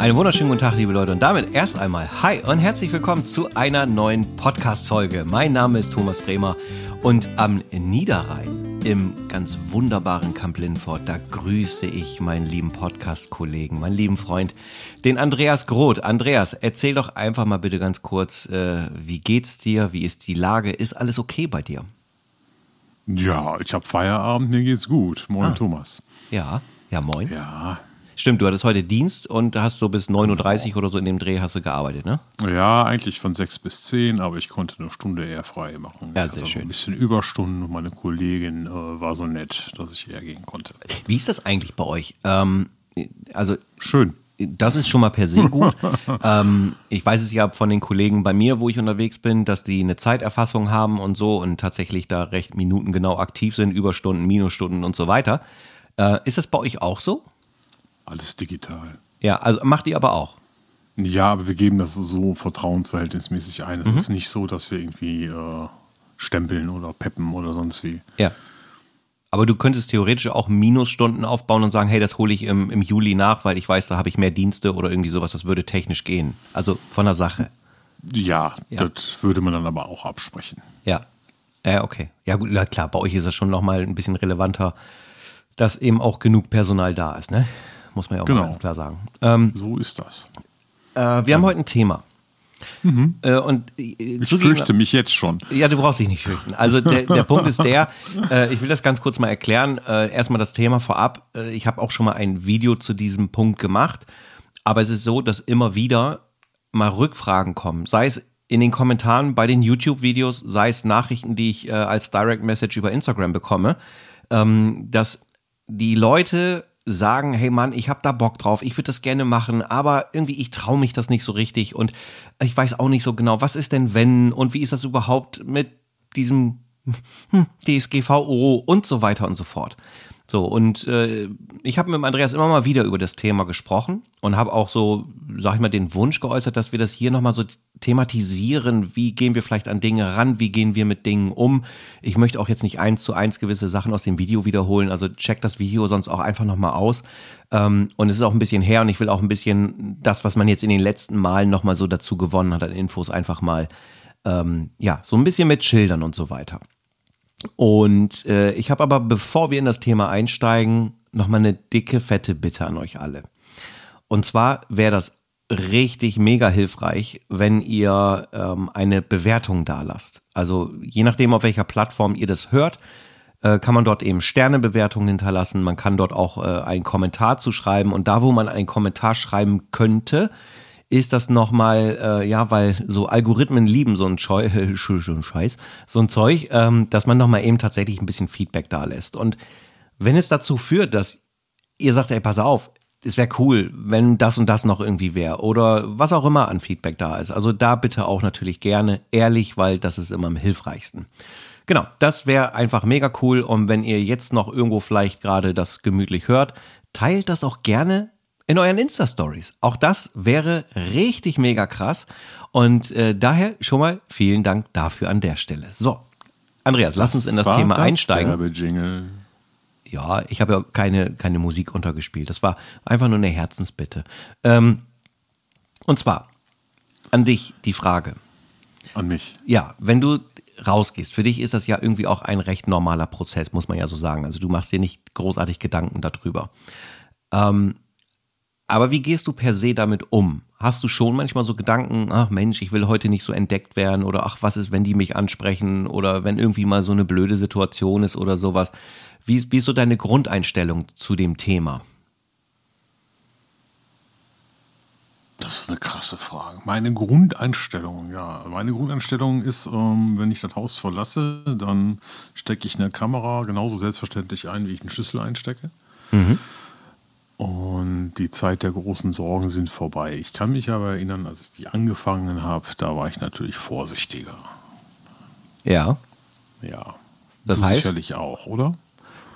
Einen wunderschönen guten Tag, liebe Leute. Und damit erst einmal Hi und herzlich willkommen zu einer neuen Podcast-Folge. Mein Name ist Thomas Bremer und am Niederrhein, im ganz wunderbaren Camp Lindfort, da grüße ich meinen lieben Podcast-Kollegen, meinen lieben Freund, den Andreas Groth. Andreas, erzähl doch einfach mal bitte ganz kurz, äh, wie geht's dir? Wie ist die Lage? Ist alles okay bei dir? Ja, ich habe Feierabend, mir geht's gut. Moin, ah. Thomas. Ja, ja, moin. Ja, Stimmt, du hattest heute Dienst und hast so bis 9.30 Uhr oder so in dem Dreh hast du gearbeitet, ne? Ja, eigentlich von 6 bis 10, aber ich konnte eine Stunde eher frei machen. Ja, sehr schön. Ein bisschen Überstunden und meine Kollegin äh, war so nett, dass ich eher gehen konnte. Wie ist das eigentlich bei euch? Ähm, also Schön. Das ist schon mal per se gut. ähm, ich weiß es ja von den Kollegen bei mir, wo ich unterwegs bin, dass die eine Zeiterfassung haben und so und tatsächlich da recht minutengenau aktiv sind, Überstunden, Minusstunden und so weiter. Äh, ist das bei euch auch so? Alles digital. Ja, also macht ihr aber auch. Ja, aber wir geben das so vertrauensverhältnismäßig ein. Es mhm. ist nicht so, dass wir irgendwie äh, stempeln oder peppen oder sonst wie. Ja. Aber du könntest theoretisch auch Minusstunden aufbauen und sagen, hey, das hole ich im, im Juli nach, weil ich weiß, da habe ich mehr Dienste oder irgendwie sowas. Das würde technisch gehen. Also von der Sache. Ja, ja. das würde man dann aber auch absprechen. Ja. Ja, okay. Ja, gut, klar, bei euch ist das schon nochmal ein bisschen relevanter, dass eben auch genug Personal da ist, ne? Muss man ja auch genau. ganz klar sagen. Ähm, so ist das. Äh, wir ja. haben heute ein Thema. Mhm. Äh, und, äh, ich fürchte mich jetzt schon. Ja, du brauchst dich nicht fürchten. Also der, der Punkt ist der, äh, ich will das ganz kurz mal erklären. Äh, erstmal das Thema vorab. Äh, ich habe auch schon mal ein Video zu diesem Punkt gemacht. Aber es ist so, dass immer wieder mal Rückfragen kommen. Sei es in den Kommentaren bei den YouTube-Videos, sei es Nachrichten, die ich äh, als Direct Message über Instagram bekomme, ähm, dass die Leute sagen, hey Mann, ich habe da Bock drauf, ich würde das gerne machen, aber irgendwie ich traue mich das nicht so richtig und ich weiß auch nicht so genau, was ist denn wenn und wie ist das überhaupt mit diesem hm, DSGVO und so weiter und so fort. So, und äh, ich habe mit Andreas immer mal wieder über das Thema gesprochen und habe auch so, sag ich mal, den Wunsch geäußert, dass wir das hier nochmal so thematisieren. Wie gehen wir vielleicht an Dinge ran? Wie gehen wir mit Dingen um? Ich möchte auch jetzt nicht eins zu eins gewisse Sachen aus dem Video wiederholen. Also check das Video sonst auch einfach nochmal aus. Ähm, und es ist auch ein bisschen her und ich will auch ein bisschen das, was man jetzt in den letzten Malen nochmal so dazu gewonnen hat an Infos, einfach mal, ähm, ja, so ein bisschen mit Schildern und so weiter. Und äh, ich habe aber, bevor wir in das Thema einsteigen, nochmal eine dicke, fette Bitte an euch alle. Und zwar wäre das richtig mega hilfreich, wenn ihr ähm, eine Bewertung da lasst. Also je nachdem, auf welcher Plattform ihr das hört, äh, kann man dort eben Sternebewertungen hinterlassen. Man kann dort auch äh, einen Kommentar zu schreiben. Und da, wo man einen Kommentar schreiben könnte, ist das nochmal, äh, ja, weil so Algorithmen lieben so ein, Scheu äh, Scheiß, so ein Zeug, ähm, dass man nochmal eben tatsächlich ein bisschen Feedback da lässt. Und wenn es dazu führt, dass ihr sagt, ey, pass auf, es wäre cool, wenn das und das noch irgendwie wäre oder was auch immer an Feedback da ist. Also da bitte auch natürlich gerne ehrlich, weil das ist immer am hilfreichsten. Genau, das wäre einfach mega cool und wenn ihr jetzt noch irgendwo vielleicht gerade das gemütlich hört, teilt das auch gerne in euren Insta-Stories. Auch das wäre richtig mega krass. Und äh, daher schon mal vielen Dank dafür an der Stelle. So, Andreas, lass uns in das Thema das einsteigen. Ja, ich habe ja keine, keine Musik untergespielt. Das war einfach nur eine Herzensbitte. Ähm, und zwar an dich die Frage. An mich. Ja, wenn du rausgehst, für dich ist das ja irgendwie auch ein recht normaler Prozess, muss man ja so sagen. Also du machst dir nicht großartig Gedanken darüber. Ähm, aber wie gehst du per se damit um? Hast du schon manchmal so Gedanken, ach Mensch, ich will heute nicht so entdeckt werden oder ach, was ist, wenn die mich ansprechen oder wenn irgendwie mal so eine blöde Situation ist oder sowas? Wie, wie ist so deine Grundeinstellung zu dem Thema? Das ist eine krasse Frage. Meine Grundeinstellung, ja. Meine Grundeinstellung ist, ähm, wenn ich das Haus verlasse, dann stecke ich eine Kamera genauso selbstverständlich ein, wie ich einen Schlüssel einstecke. Mhm. Und die Zeit der großen Sorgen sind vorbei. Ich kann mich aber erinnern, als ich die angefangen habe, da war ich natürlich vorsichtiger. Ja. Ja. Das du heißt sicherlich auch, oder?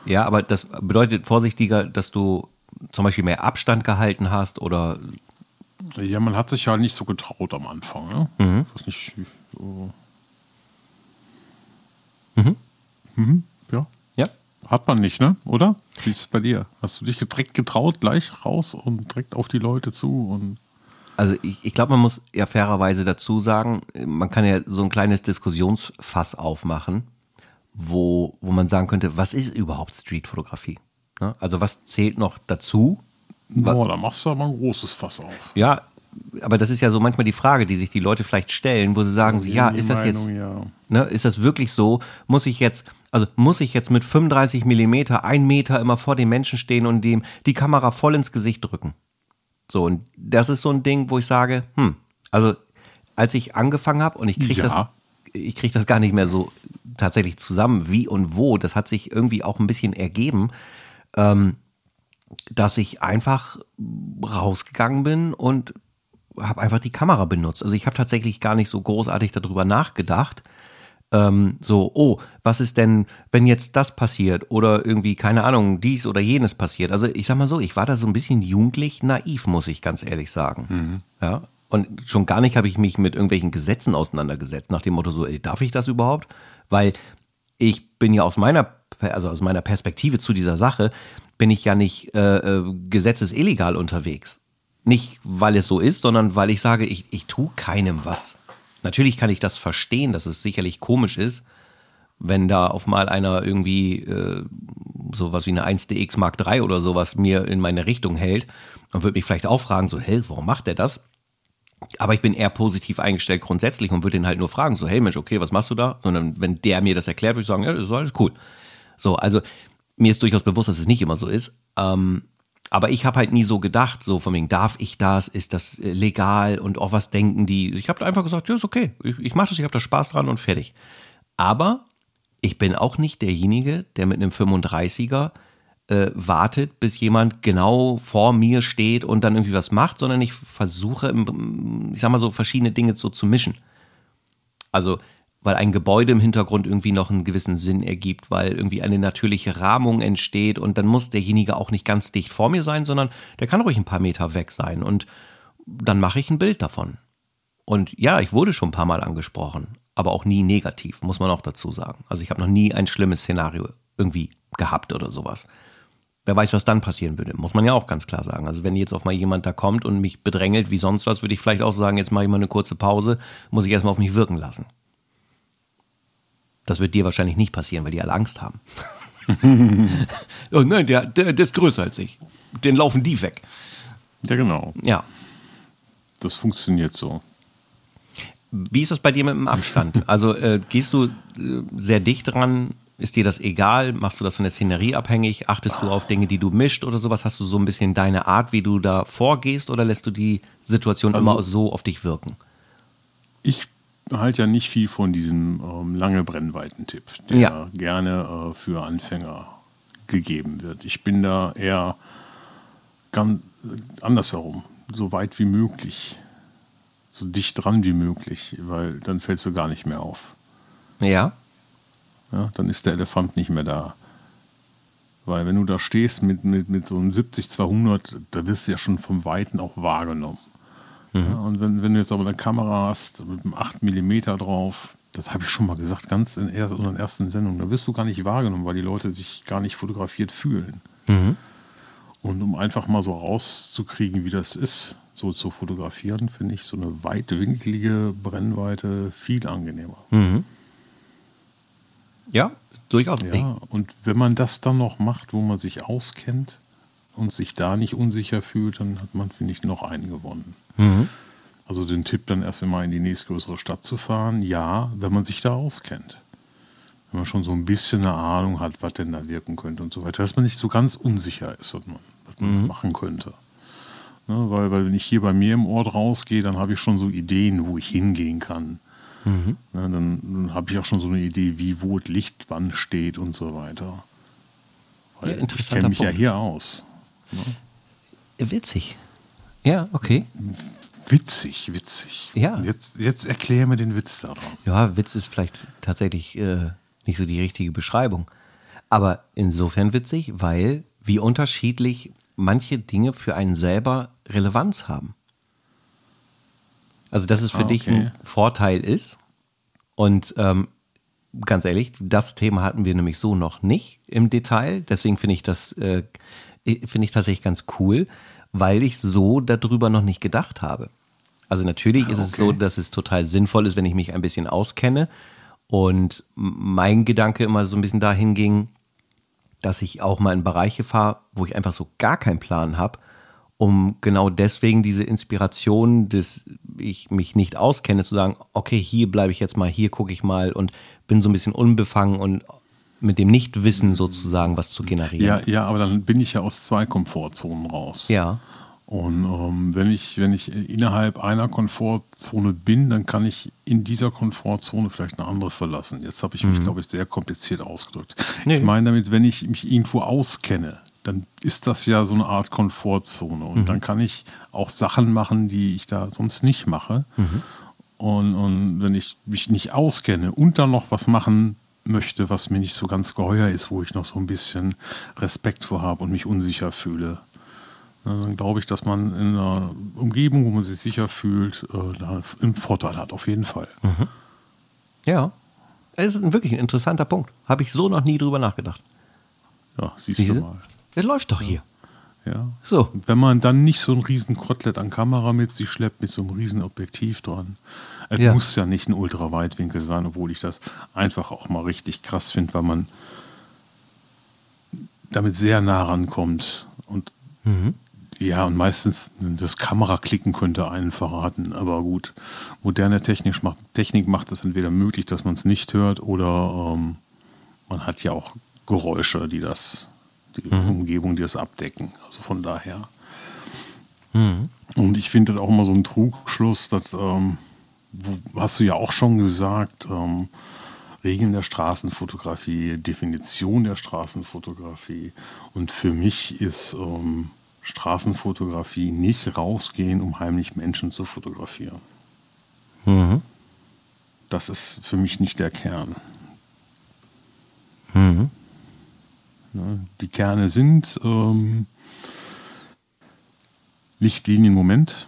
Ja, aber das bedeutet vorsichtiger, dass du zum Beispiel mehr Abstand gehalten hast oder? Ja, man hat sich ja nicht so getraut am Anfang. Ne? Mhm. Ich weiß nicht. So. Mhm. Mhm. Hat man nicht, ne? Oder? Wie ist es bei dir? Hast du dich direkt getraut, gleich raus und direkt auf die Leute zu und also ich, ich glaube, man muss ja fairerweise dazu sagen, man kann ja so ein kleines Diskussionsfass aufmachen, wo, wo man sagen könnte, was ist überhaupt Streetfotografie? Ne? Also was zählt noch dazu? Boah, da machst du aber ein großes Fass auf. Ja, aber das ist ja so manchmal die Frage, die sich die Leute vielleicht stellen, wo sie sagen, also ja, ist das Meinung, jetzt, ja. ne, ist das wirklich so? Muss ich jetzt, also muss ich jetzt mit 35 Millimeter, ein Meter immer vor dem Menschen stehen und dem die Kamera voll ins Gesicht drücken? So, und das ist so ein Ding, wo ich sage, hm, also als ich angefangen habe und ich kriege ja. das, ich kriege das gar nicht mehr so tatsächlich zusammen, wie und wo, das hat sich irgendwie auch ein bisschen ergeben, ähm, dass ich einfach rausgegangen bin und habe einfach die Kamera benutzt. Also ich habe tatsächlich gar nicht so großartig darüber nachgedacht. Ähm, so, oh, was ist denn, wenn jetzt das passiert oder irgendwie, keine Ahnung, dies oder jenes passiert. Also ich sag mal so, ich war da so ein bisschen jugendlich naiv, muss ich ganz ehrlich sagen. Mhm. Ja. Und schon gar nicht habe ich mich mit irgendwelchen Gesetzen auseinandergesetzt, nach dem Motto so, ey, darf ich das überhaupt? Weil ich bin ja aus meiner, also aus meiner Perspektive zu dieser Sache, bin ich ja nicht äh, äh gesetzesillegal unterwegs. Nicht, weil es so ist, sondern weil ich sage, ich, ich tue keinem was. Natürlich kann ich das verstehen, dass es sicherlich komisch ist, wenn da auf mal einer irgendwie äh, sowas wie eine 1DX Mark III oder sowas mir in meine Richtung hält und würde mich vielleicht auch fragen, so, hey, warum macht der das? Aber ich bin eher positiv eingestellt grundsätzlich und würde ihn halt nur fragen, so, hey Mensch, okay, was machst du da? Sondern wenn der mir das erklärt, würde ich sagen, ja, das ist alles cool. So, also mir ist durchaus bewusst, dass es nicht immer so ist. Ähm, aber ich habe halt nie so gedacht, so von wegen, darf ich das, ist das äh, legal und auch was denken die. Ich habe einfach gesagt, ja, ist okay, ich, ich mache das, ich habe da Spaß dran und fertig. Aber ich bin auch nicht derjenige, der mit einem 35er äh, wartet, bis jemand genau vor mir steht und dann irgendwie was macht, sondern ich versuche, ich sag mal so, verschiedene Dinge so zu mischen. Also weil ein Gebäude im Hintergrund irgendwie noch einen gewissen Sinn ergibt, weil irgendwie eine natürliche Rahmung entsteht und dann muss derjenige auch nicht ganz dicht vor mir sein, sondern der kann ruhig ein paar Meter weg sein und dann mache ich ein Bild davon. Und ja, ich wurde schon ein paar Mal angesprochen, aber auch nie negativ, muss man auch dazu sagen. Also ich habe noch nie ein schlimmes Szenario irgendwie gehabt oder sowas. Wer weiß, was dann passieren würde, muss man ja auch ganz klar sagen. Also wenn jetzt auf mal jemand da kommt und mich bedrängelt wie sonst was, würde ich vielleicht auch sagen, jetzt mache ich mal eine kurze Pause, muss ich erstmal auf mich wirken lassen. Das wird dir wahrscheinlich nicht passieren, weil die alle Angst haben. oh nein, der, der, der ist größer als ich. Den laufen die weg. Ja, genau. Ja. Das funktioniert so. Wie ist das bei dir mit dem Abstand? Also äh, gehst du äh, sehr dicht dran? Ist dir das egal? Machst du das von der Szenerie abhängig? Achtest du auf Dinge, die du mischt oder sowas? Hast du so ein bisschen deine Art, wie du da vorgehst oder lässt du die Situation also, immer so auf dich wirken? Ich halte ja nicht viel von diesem ähm, lange Brennweiten-Tipp, der ja. gerne äh, für Anfänger gegeben wird. Ich bin da eher ganz andersherum, so weit wie möglich, so dicht dran wie möglich, weil dann fällst du gar nicht mehr auf. Ja. Ja, dann ist der Elefant nicht mehr da. Weil wenn du da stehst mit, mit, mit so einem 70-200, da wirst du ja schon vom Weiten auch wahrgenommen. Mhm. Ja, und wenn, wenn du jetzt aber eine Kamera hast mit einem 8 mm drauf, das habe ich schon mal gesagt, ganz in der, in ersten Sendung, da wirst du gar nicht wahrgenommen, weil die Leute sich gar nicht fotografiert fühlen. Mhm. Und um einfach mal so rauszukriegen, wie das ist, so zu fotografieren, finde ich so eine weitwinklige Brennweite viel angenehmer. Mhm. Ja, durchaus. Ja, und wenn man das dann noch macht, wo man sich auskennt und sich da nicht unsicher fühlt, dann hat man, finde ich, noch einen gewonnen. Mhm. Also den Tipp dann erst einmal in die nächstgrößere Stadt zu fahren, ja, wenn man sich da auskennt. Wenn man schon so ein bisschen eine Ahnung hat, was denn da wirken könnte und so weiter, dass man nicht so ganz unsicher ist, was man, was man mhm. machen könnte. Ne, weil, weil wenn ich hier bei mir im Ort rausgehe, dann habe ich schon so Ideen, wo ich hingehen kann. Mhm. Ne, dann, dann habe ich auch schon so eine Idee, wie wo das Licht wann steht und so weiter. Weil ja, ich kenne mich Punkt. ja hier aus. Ne? Witzig. Ja, okay. Witzig, witzig. Ja. Jetzt, jetzt erklär mir den Witz daran. Ja, Witz ist vielleicht tatsächlich äh, nicht so die richtige Beschreibung. Aber insofern witzig, weil wie unterschiedlich manche Dinge für einen selber Relevanz haben. Also, dass es für ah, okay. dich ein Vorteil ist. Und ähm, ganz ehrlich, das Thema hatten wir nämlich so noch nicht im Detail. Deswegen finde ich das, äh, finde ich tatsächlich ganz cool, weil ich so darüber noch nicht gedacht habe. Also natürlich ist okay. es so, dass es total sinnvoll ist, wenn ich mich ein bisschen auskenne. Und mein Gedanke immer so ein bisschen dahin ging, dass ich auch mal in Bereiche fahre, wo ich einfach so gar keinen Plan habe, um genau deswegen diese Inspiration, dass ich mich nicht auskenne, zu sagen, okay, hier bleibe ich jetzt mal, hier gucke ich mal und bin so ein bisschen unbefangen und mit dem Nichtwissen sozusagen was zu generieren. Ja, ja, aber dann bin ich ja aus zwei Komfortzonen raus. Ja. Und ähm, wenn, ich, wenn ich innerhalb einer Komfortzone bin, dann kann ich in dieser Komfortzone vielleicht eine andere verlassen. Jetzt habe ich mich, mhm. glaube ich, sehr kompliziert ausgedrückt. Nee. Ich meine damit, wenn ich mich irgendwo auskenne, dann ist das ja so eine Art Komfortzone. Und mhm. dann kann ich auch Sachen machen, die ich da sonst nicht mache. Mhm. Und, und wenn ich mich nicht auskenne und dann noch was machen möchte, was mir nicht so ganz geheuer ist, wo ich noch so ein bisschen Respekt vor habe und mich unsicher fühle, dann glaube ich, dass man in einer Umgebung, wo man sich sicher fühlt, äh, einen Vorteil hat, auf jeden Fall. Mhm. Ja, es ist wirklich ein interessanter Punkt. Habe ich so noch nie drüber nachgedacht. Ja, siehst Diese? du mal. Der läuft doch hier. Ja. So. Wenn man dann nicht so ein riesen Kotelett an Kamera mit sich schleppt, mit so einem riesen Objektiv dran. Es ja. muss ja nicht ein Ultraweitwinkel sein, obwohl ich das einfach auch mal richtig krass finde, weil man damit sehr nah rankommt. Und mhm. ja, und meistens das Kameraklicken könnte einen verraten. Aber gut, moderne Technik macht, Technik macht es entweder möglich, dass man es nicht hört, oder ähm, man hat ja auch Geräusche, die das die mhm. Umgebung, die das abdecken. Also von daher. Mhm. Und ich finde das auch immer so ein Trugschluss, dass, ähm, hast du ja auch schon gesagt, ähm, Regeln der Straßenfotografie, Definition der Straßenfotografie. Und für mich ist ähm, Straßenfotografie nicht rausgehen, um heimlich Menschen zu fotografieren. Mhm. Das ist für mich nicht der Kern. Mhm. Ne? Die Kerne sind ähm, Lichtlinien Moment,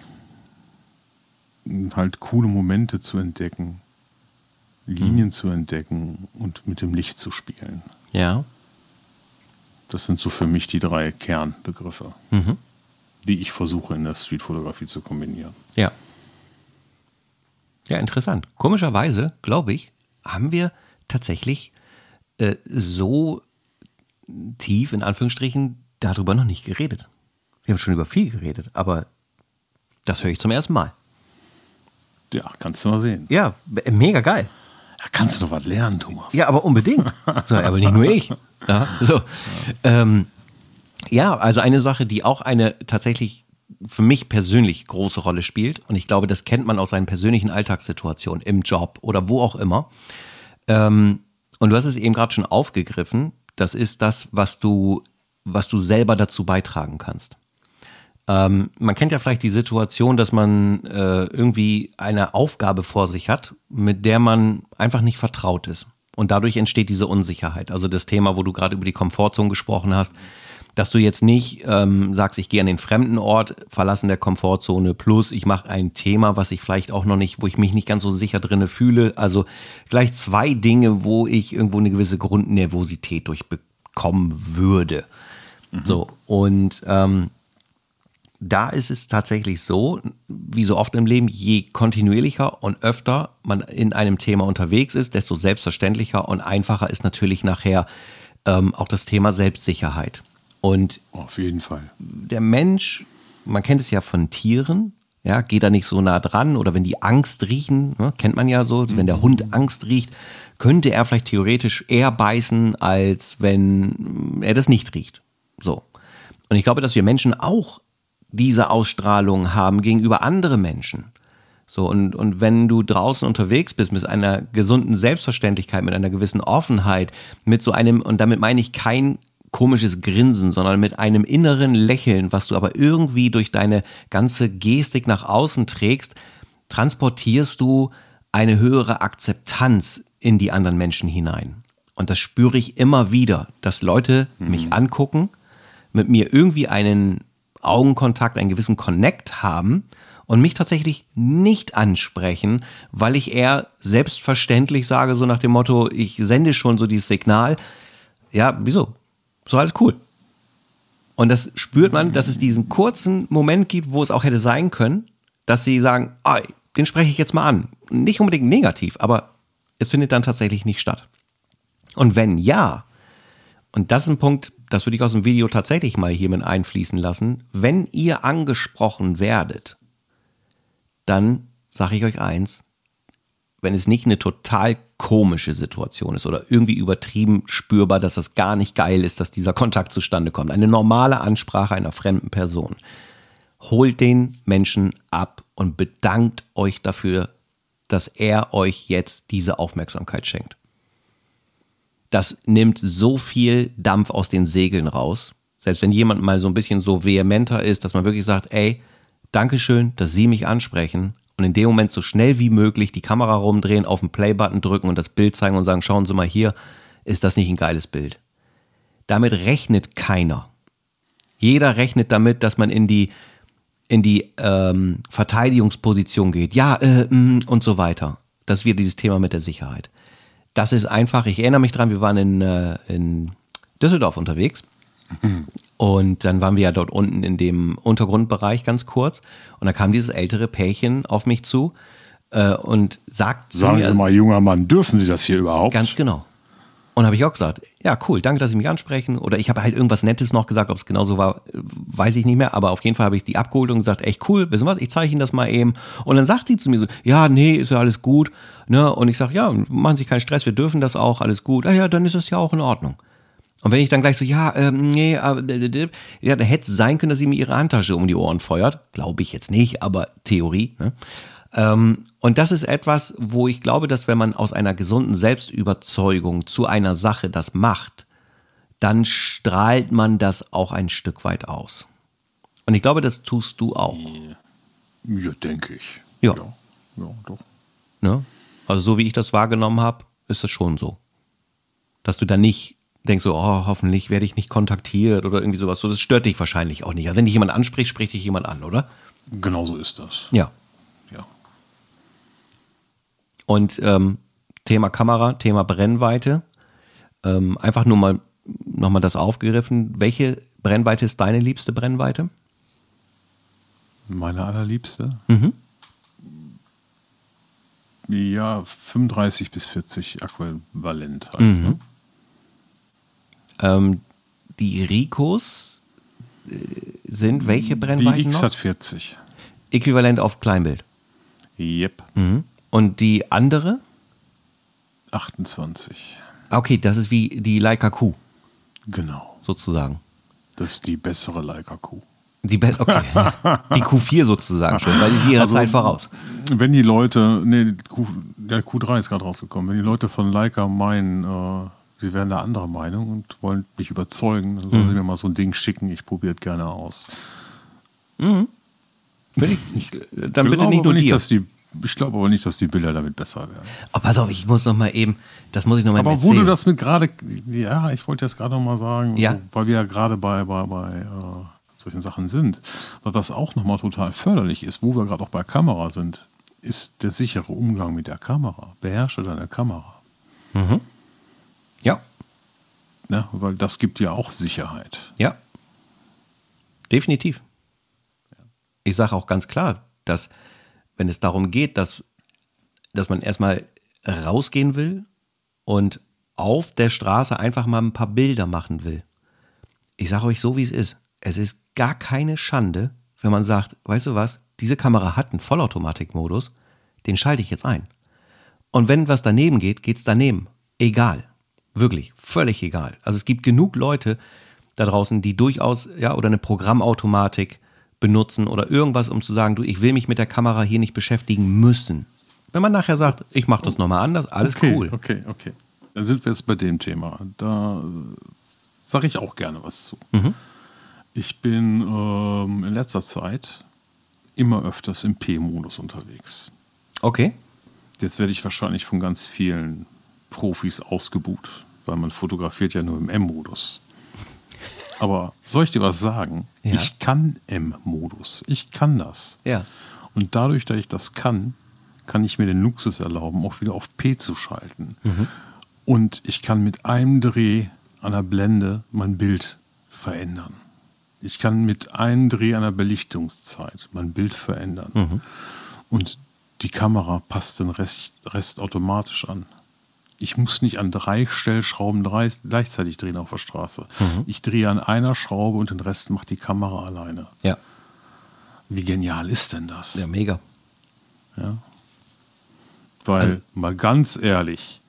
halt coole Momente zu entdecken, Linien mhm. zu entdecken und mit dem Licht zu spielen. Ja. Das sind so für mich die drei Kernbegriffe, mhm. die ich versuche in der Streetfotografie zu kombinieren. Ja. Ja, interessant. Komischerweise, glaube ich, haben wir tatsächlich äh, so tief, in Anführungsstrichen, darüber noch nicht geredet. Wir haben schon über viel geredet, aber das höre ich zum ersten Mal. Ja, kannst du mal sehen. Ja, mega geil. Da kannst du noch was lernen, Thomas. Ja, aber unbedingt. So, aber nicht nur ich. Ja, so. ja. Ähm, ja, also eine Sache, die auch eine tatsächlich für mich persönlich große Rolle spielt, und ich glaube, das kennt man aus seinen persönlichen Alltagssituationen, im Job oder wo auch immer. Ähm, und du hast es eben gerade schon aufgegriffen, das ist das, was du, was du selber dazu beitragen kannst. Ähm, man kennt ja vielleicht die Situation, dass man äh, irgendwie eine Aufgabe vor sich hat, mit der man einfach nicht vertraut ist. Und dadurch entsteht diese Unsicherheit. Also das Thema, wo du gerade über die Komfortzone gesprochen hast, dass du jetzt nicht ähm, sagst, ich gehe an den fremden Ort, verlassen der Komfortzone, plus ich mache ein Thema, was ich vielleicht auch noch nicht, wo ich mich nicht ganz so sicher drinne fühle. Also gleich zwei Dinge, wo ich irgendwo eine gewisse Grundnervosität durchbekommen würde. Mhm. So, und ähm, da ist es tatsächlich so, wie so oft im Leben, je kontinuierlicher und öfter man in einem Thema unterwegs ist, desto selbstverständlicher und einfacher ist natürlich nachher ähm, auch das Thema Selbstsicherheit. Und auf jeden Fall. Der Mensch, man kennt es ja von Tieren, ja, geht da nicht so nah dran oder wenn die Angst riechen, ne, kennt man ja so, wenn der Hund Angst riecht, könnte er vielleicht theoretisch eher beißen, als wenn er das nicht riecht. So. Und ich glaube, dass wir Menschen auch diese Ausstrahlung haben gegenüber anderen Menschen. So, und, und wenn du draußen unterwegs bist mit einer gesunden Selbstverständlichkeit, mit einer gewissen Offenheit, mit so einem, und damit meine ich kein komisches Grinsen, sondern mit einem inneren Lächeln, was du aber irgendwie durch deine ganze Gestik nach außen trägst, transportierst du eine höhere Akzeptanz in die anderen Menschen hinein. Und das spüre ich immer wieder, dass Leute mhm. mich angucken, mit mir irgendwie einen Augenkontakt, einen gewissen Connect haben und mich tatsächlich nicht ansprechen, weil ich eher selbstverständlich sage, so nach dem Motto, ich sende schon so dieses Signal. Ja, wieso? So alles cool. Und das spürt man, dass es diesen kurzen Moment gibt, wo es auch hätte sein können, dass sie sagen, oh, den spreche ich jetzt mal an. Nicht unbedingt negativ, aber es findet dann tatsächlich nicht statt. Und wenn ja, und das ist ein Punkt, das würde ich aus dem Video tatsächlich mal hier mit einfließen lassen, wenn ihr angesprochen werdet, dann sage ich euch eins, wenn es nicht eine total komische Situation ist oder irgendwie übertrieben spürbar, dass das gar nicht geil ist, dass dieser Kontakt zustande kommt. Eine normale Ansprache einer fremden Person. Holt den Menschen ab und bedankt euch dafür, dass er euch jetzt diese Aufmerksamkeit schenkt. Das nimmt so viel Dampf aus den Segeln raus. Selbst wenn jemand mal so ein bisschen so vehementer ist, dass man wirklich sagt, ey, Dankeschön, dass Sie mich ansprechen und in dem Moment so schnell wie möglich die Kamera rumdrehen, auf den Play-Button drücken und das Bild zeigen und sagen, schauen Sie mal hier, ist das nicht ein geiles Bild? Damit rechnet keiner. Jeder rechnet damit, dass man in die, in die ähm, Verteidigungsposition geht. Ja, äh, mh, und so weiter. Das ist wieder dieses Thema mit der Sicherheit. Das ist einfach, ich erinnere mich dran, wir waren in, äh, in Düsseldorf unterwegs. Und dann waren wir ja dort unten in dem Untergrundbereich ganz kurz. Und da kam dieses ältere Pärchen auf mich zu äh, und sagt Sagen mir, Sie mal, junger Mann, dürfen Sie das hier überhaupt? Ganz genau. Und habe ich auch gesagt, ja, cool, danke, dass Sie mich ansprechen. Oder ich habe halt irgendwas Nettes noch gesagt, ob es genauso war, weiß ich nicht mehr. Aber auf jeden Fall habe ich die abgeholt und gesagt, echt cool, wissen was, ich zeige Ihnen das mal eben. Und dann sagt sie zu mir so, ja, nee, ist ja alles gut. Ne? Und ich sage, ja, machen Sie keinen Stress, wir dürfen das auch, alles gut. Ah ja, dann ist das ja auch in Ordnung. Und wenn ich dann gleich so, ja, ähm, nee, aber, ja, da hätte es sein können, dass sie mir ihre Handtasche um die Ohren feuert. Glaube ich jetzt nicht, aber Theorie. Ne? Ähm, und das ist etwas, wo ich glaube, dass wenn man aus einer gesunden Selbstüberzeugung zu einer Sache das macht, dann strahlt man das auch ein Stück weit aus. Und ich glaube, das tust du auch. Ja, denke ich. Ja. ja. Ja, doch. Ne? Also so wie ich das wahrgenommen habe, ist das schon so. Dass du da nicht denkst so, oh, hoffentlich werde ich nicht kontaktiert oder irgendwie sowas. So, das stört dich wahrscheinlich auch nicht. Also wenn dich jemand anspricht, spricht dich jemand an, oder? Genau so ist das. Ja. Ja. Und ähm, Thema Kamera, Thema Brennweite. Ähm, einfach nur mal nochmal das aufgegriffen. Welche Brennweite ist deine liebste Brennweite? Meine allerliebste? Mhm. Ja, 35 bis 40 äquivalent halt. Mhm. Ne? Ähm, die Ricos äh, sind welche Die Brennweiten X noch? hat 40. Äquivalent auf Kleinbild. Yep. Mhm. Und die andere? 28. Ah, Okay, das ist wie die Leica Q Genau. sozusagen. Das ist die bessere Leica Q. Die, Be okay. die Q4 sozusagen schon, weil die ist ihrer Also- Zeit voraus. Wenn die Leute, nee, Q, der Q3 ist gerade rausgekommen, wenn die Leute von Leica meinen, äh, sie wären eine andere Meinung und wollen mich überzeugen, dann Mhm. sollen sie mir mal so ein Ding schicken, ich probiere es gerne aus. Will ich, dann bitte glaube nicht nur aber dir. die, ich glaube aber nicht, dass die Bilder damit besser werden. Oh, pass auf, ich muss noch mal eben, das muss ich noch mal Aber eben wo du erzählen. das mit gerade, ja, ich wollte jetzt gerade noch mal sagen, Ja. weil wir ja gerade bei, bei, bei äh, solchen Sachen sind, weil was auch noch mal total förderlich ist, wo wir gerade auch bei Kamera sind, ist der sichere Umgang mit der Kamera. Beherrsche deine Kamera. Ja, Ne? Weil das gibt ja auch Sicherheit. ja. Definitiv. Ich sage auch ganz klar, dass wenn es darum geht, dass, dass man erstmal rausgehen will und auf der Straße einfach mal ein paar Bilder machen will. Ich sage euch so, wie es ist. Es ist gar keine Schande, wenn man sagt, weißt du was, diese Kamera hat einen Vollautomatikmodus, den schalte ich jetzt ein. Und wenn was daneben geht, geht's daneben. Egal. Wirklich, völlig egal. Also es gibt genug Leute da draußen, die durchaus, ja, oder eine Programmautomatik benutzen oder irgendwas, um zu sagen, du, ich will mich mit der Kamera hier nicht beschäftigen müssen. Wenn man nachher sagt, ich mache das nochmal anders, alles okay, cool. Okay, okay. Dann sind wir jetzt bei dem Thema. Da sage ich auch gerne was zu. Mhm. Ich bin ähm, in letzter Zeit immer öfters im P-Modus unterwegs. Okay. Jetzt werde ich wahrscheinlich von ganz vielen Profis ausgebucht, weil man fotografiert ja nur im M-Modus. Aber soll ich dir was sagen? Ja. Ich kann M-Modus. Ich kann das. Ja. Und dadurch, dass ich das kann, kann ich mir den Luxus erlauben, auch wieder auf P zu schalten. Mhm. Und ich kann mit einem Dreh einer Blende mein Bild verändern. Ich kann mit einem Dreh einer Belichtungszeit mein Bild verändern. Mhm. Und die Kamera passt den Rest, Rest automatisch an. Ich muss nicht an drei Stellschrauben drei, gleichzeitig drehen auf der Straße. Mhm. Ich drehe an einer Schraube und den Rest macht die Kamera alleine. Ja. Wie genial ist denn das? Ja, mega. Ja. Weil, also, mal ganz ehrlich,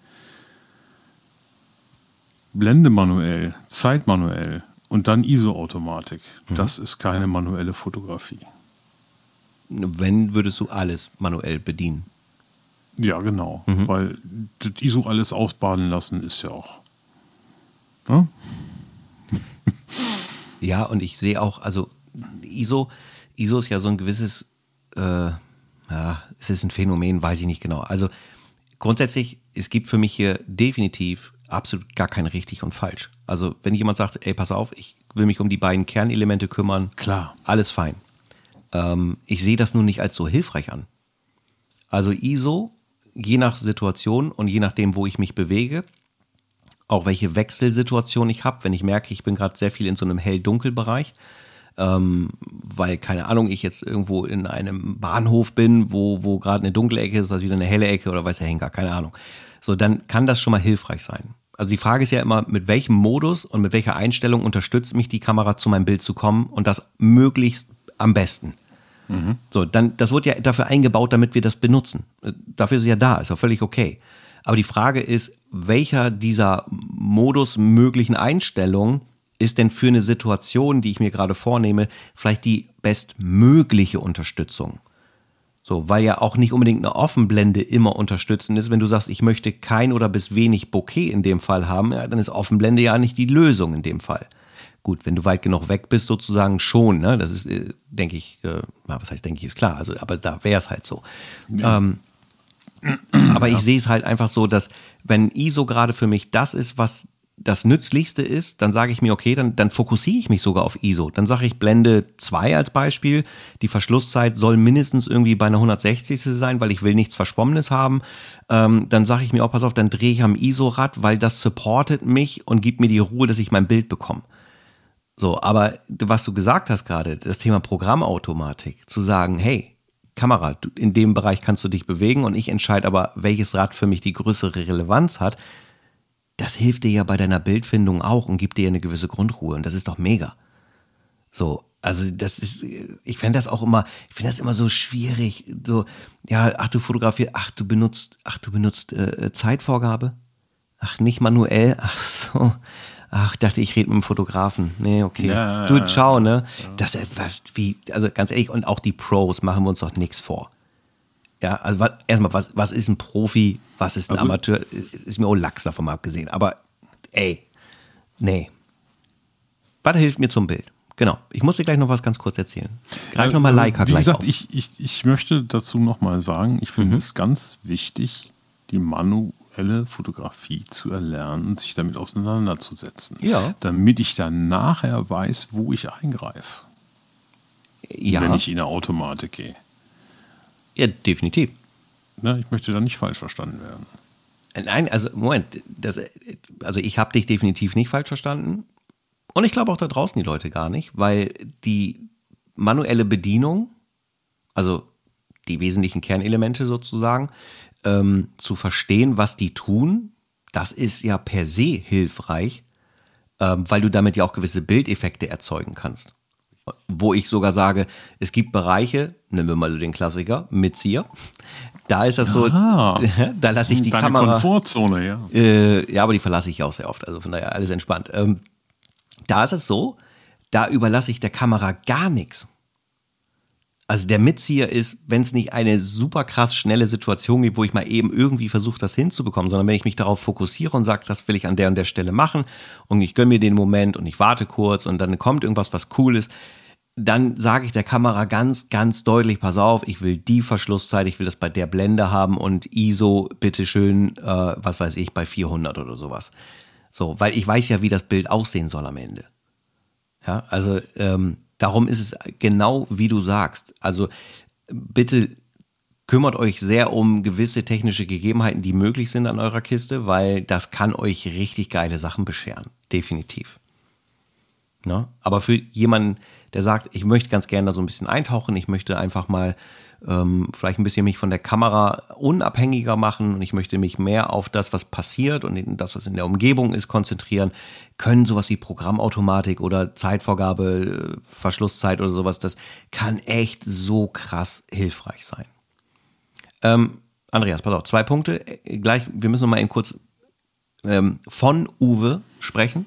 Blende manuell, Zeit manuell und dann ISO-Automatik, mhm. das ist keine manuelle Fotografie. Wenn würdest du alles manuell bedienen? Ja, genau. Mhm. Weil das ISO alles ausbaden lassen ist ja auch. Ne? ja, und ich sehe auch, also ISO, ISO ist ja so ein gewisses, äh, ja, es ist ein Phänomen, weiß ich nicht genau. Also grundsätzlich, es gibt für mich hier definitiv absolut gar kein richtig und falsch. Also wenn jemand sagt, ey, pass auf, ich will mich um die beiden Kernelemente kümmern, klar, alles fein. Ähm, ich sehe das nun nicht als so hilfreich an. Also ISO, je nach Situation und je nachdem, wo ich mich bewege, auch welche Wechselsituation ich habe, wenn ich merke, ich bin gerade sehr viel in so einem hell-dunkel-Bereich, ähm, weil, keine Ahnung, ich jetzt irgendwo in einem Bahnhof bin, wo, wo gerade eine dunkle Ecke ist, also wieder eine helle Ecke oder weiß der Henker, keine Ahnung. So, dann kann das schon mal hilfreich sein. Also die Frage ist ja immer, mit welchem Modus und mit welcher Einstellung unterstützt mich die Kamera zu meinem Bild zu kommen und das möglichst am besten. Mhm. So, dann, das wurde ja dafür eingebaut, damit wir das benutzen. Dafür ist es ja da, ist ja völlig okay. Aber die Frage ist, welcher dieser Modus möglichen Einstellungen ist denn für eine Situation, die ich mir gerade vornehme, vielleicht die bestmögliche Unterstützung? So, weil ja auch nicht unbedingt eine Offenblende immer unterstützend ist. Wenn du sagst, ich möchte kein oder bis wenig Bokeh in dem Fall haben, ja, dann ist Offenblende ja nicht die Lösung in dem Fall. Gut, wenn du weit genug weg bist, sozusagen schon. Ne? Das ist, äh, denke ich, äh, was heißt, denke ich, ist klar. Also, aber da wäre es halt so. Ja. Ähm, aber ich sehe es halt einfach so, dass wenn ISO gerade für mich das ist, was das Nützlichste ist, dann sage ich mir, okay, dann, dann fokussiere ich mich sogar auf ISO. Dann sage ich Blende 2 als Beispiel. Die Verschlusszeit soll mindestens irgendwie bei einer 160. sein, weil ich will nichts Verschwommenes haben. Ähm, dann sage ich mir, oh, pass auf, dann drehe ich am ISO-Rad, weil das supportet mich und gibt mir die Ruhe, dass ich mein Bild bekomme. So, aber was du gesagt hast gerade, das Thema Programmautomatik, zu sagen, hey, Kamera, in dem Bereich kannst du dich bewegen und ich entscheide aber, welches Rad für mich die größere Relevanz hat das hilft dir ja bei deiner Bildfindung auch und gibt dir eine gewisse Grundruhe und das ist doch mega. So, also das ist, ich fände das auch immer, ich finde das immer so schwierig. So, ja, ach du fotografierst, ach du benutzt, ach du benutzt äh, Zeitvorgabe, ach nicht manuell, ach so, ach dachte ich rede mit dem Fotografen, nee okay, ja, du ciao ne, ja. das äh, wie, also ganz ehrlich und auch die Pros machen wir uns doch nichts vor. Ja, also was, erstmal, was, was ist ein Profi, was ist ein also, Amateur? Ist mir auch Lachs davon mal abgesehen. Aber ey, nee. Was hilft mir zum Bild? Genau. Ich muss dir gleich noch was ganz kurz erzählen. Greif äh, nochmal Leica Wie gesagt, ich, ich, ich möchte dazu nochmal sagen, ich finde mhm. es ganz wichtig, die manuelle Fotografie zu erlernen und sich damit auseinanderzusetzen. Ja. Damit ich dann nachher weiß, wo ich eingreife. Ja. Wenn ich in eine Automatik gehe. Ja, definitiv. Ja, ich möchte da nicht falsch verstanden werden. Nein, also Moment, das, also ich habe dich definitiv nicht falsch verstanden. Und ich glaube auch da draußen die Leute gar nicht, weil die manuelle Bedienung, also die wesentlichen Kernelemente sozusagen, ähm, zu verstehen, was die tun, das ist ja per se hilfreich, ähm, weil du damit ja auch gewisse Bildeffekte erzeugen kannst wo ich sogar sage, es gibt Bereiche, nehmen wir mal so den Klassiker, Mitzieher. Da ist das so, Aha. da lasse ich die Deine Kamera. Komfortzone, ja. Äh, ja, aber die verlasse ich auch sehr oft, also von daher alles entspannt. Ähm, da ist es so, da überlasse ich der Kamera gar nichts. Also der Mitzieher ist, wenn es nicht eine super krass schnelle Situation gibt, wo ich mal eben irgendwie versuche, das hinzubekommen, sondern wenn ich mich darauf fokussiere und sage, das will ich an der und der Stelle machen und ich gönne mir den Moment und ich warte kurz und dann kommt irgendwas, was cool ist, dann sage ich der Kamera ganz, ganz deutlich, pass auf, ich will die Verschlusszeit, ich will das bei der Blende haben und ISO, bitteschön, äh, was weiß ich, bei 400 oder sowas. So, weil ich weiß ja, wie das Bild aussehen soll am Ende. Ja, also ähm, Darum ist es genau wie du sagst. Also bitte kümmert euch sehr um gewisse technische Gegebenheiten, die möglich sind an eurer Kiste, weil das kann euch richtig geile Sachen bescheren. Definitiv. Ne? Aber für jemanden, der sagt, ich möchte ganz gerne da so ein bisschen eintauchen, ich möchte einfach mal ähm, vielleicht ein bisschen mich von der Kamera unabhängiger machen und ich möchte mich mehr auf das, was passiert und das, was in der Umgebung ist, konzentrieren, können sowas wie Programmautomatik oder Zeitvorgabe, äh, Verschlusszeit oder sowas, das kann echt so krass hilfreich sein. Ähm, Andreas, pass auf, zwei Punkte. Äh, gleich, wir müssen noch mal eben kurz ähm, von Uwe sprechen.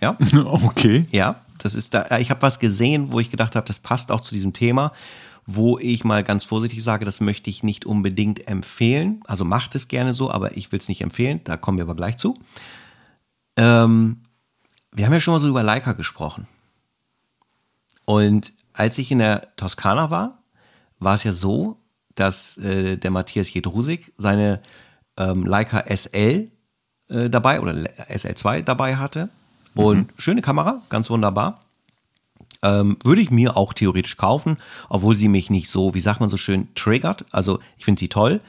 Ja. Okay. Ja, das ist da. Ich habe was gesehen, wo ich gedacht habe, das passt auch zu diesem Thema, wo ich mal ganz vorsichtig sage, das möchte ich nicht unbedingt empfehlen. Also macht es gerne so, aber ich will es nicht empfehlen. Da kommen wir aber gleich zu. Ähm, wir haben ja schon mal so über Leica gesprochen. Und als ich in der Toskana war, war es ja so, dass äh, der Matthias Jedrusik seine ähm, Leica SL äh, dabei oder SL2 dabei hatte. Und mhm. schöne Kamera, ganz wunderbar. Ähm, würde ich mir auch theoretisch kaufen, obwohl sie mich nicht so, wie sagt man so schön, triggert. Also ich finde sie toll.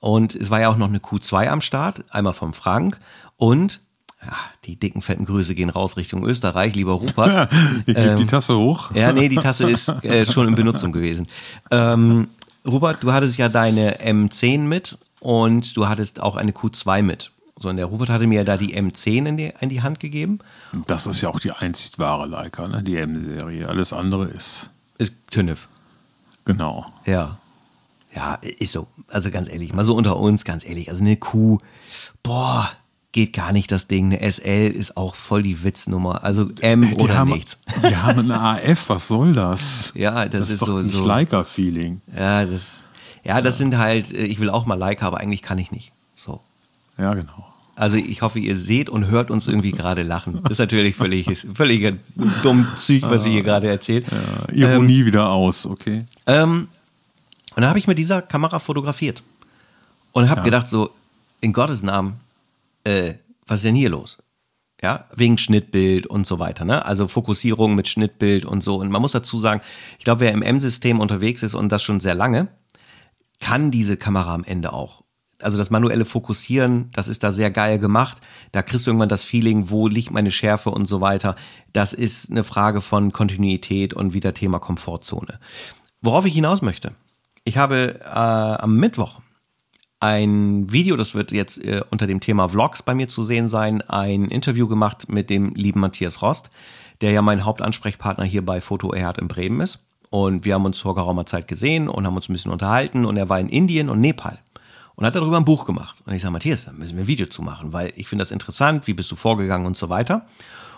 Und es war ja auch noch eine Q2 am Start, einmal vom Frank. Und ja, die dicken, fetten Grüße gehen raus Richtung Österreich, lieber Rupert. ich ähm, die Tasse hoch. Ja, nee, die Tasse ist äh, schon in Benutzung gewesen. Ähm, Rupert, du hattest ja deine M10 mit und du hattest auch eine Q2 mit. So, und der Rupert hatte mir da die M10 in die, in die Hand gegeben. Das ist ja auch die einzig wahre Leica, ne? die M-Serie. Alles andere ist. Ist TÜNIF. Genau. Ja. Ja, ist so. Also ganz ehrlich, mal so unter uns, ganz ehrlich. Also eine Q, boah, geht gar nicht das Ding. Eine SL ist auch voll die Witznummer. Also M die oder haben, nichts. Die haben eine AF, was soll das? Ja, das, das ist, ist so. so Leica-Feeling. Ja, das, ja, das ja. sind halt, ich will auch mal Leica, aber eigentlich kann ich nicht. So. Ja, genau. Also ich hoffe, ihr seht und hört uns irgendwie gerade lachen. Das ist natürlich völlig, völlig dumm Züg, was ihr hier gerade erzählt. Ja, Ironie ähm, wieder aus, okay. Ähm, und da habe ich mit dieser Kamera fotografiert. Und habe ja. gedacht so, in Gottes Namen, äh, was ist denn hier los? Ja, wegen Schnittbild und so weiter, ne? Also Fokussierung mit Schnittbild und so. Und man muss dazu sagen, ich glaube, wer im M-System unterwegs ist und das schon sehr lange, kann diese Kamera am Ende auch also das manuelle Fokussieren, das ist da sehr geil gemacht. Da kriegst du irgendwann das Feeling, wo liegt meine Schärfe und so weiter. Das ist eine Frage von Kontinuität und wieder Thema Komfortzone. Worauf ich hinaus möchte. Ich habe äh, am Mittwoch ein Video, das wird jetzt äh, unter dem Thema Vlogs bei mir zu sehen sein, ein Interview gemacht mit dem lieben Matthias Rost, der ja mein Hauptansprechpartner hier bei Foto Erhard in Bremen ist. Und wir haben uns vor geraumer Zeit gesehen und haben uns ein bisschen unterhalten und er war in Indien und Nepal und hat darüber ein Buch gemacht. Und ich sage, Matthias, da müssen wir ein Video zu machen, weil ich finde das interessant, wie bist du vorgegangen und so weiter.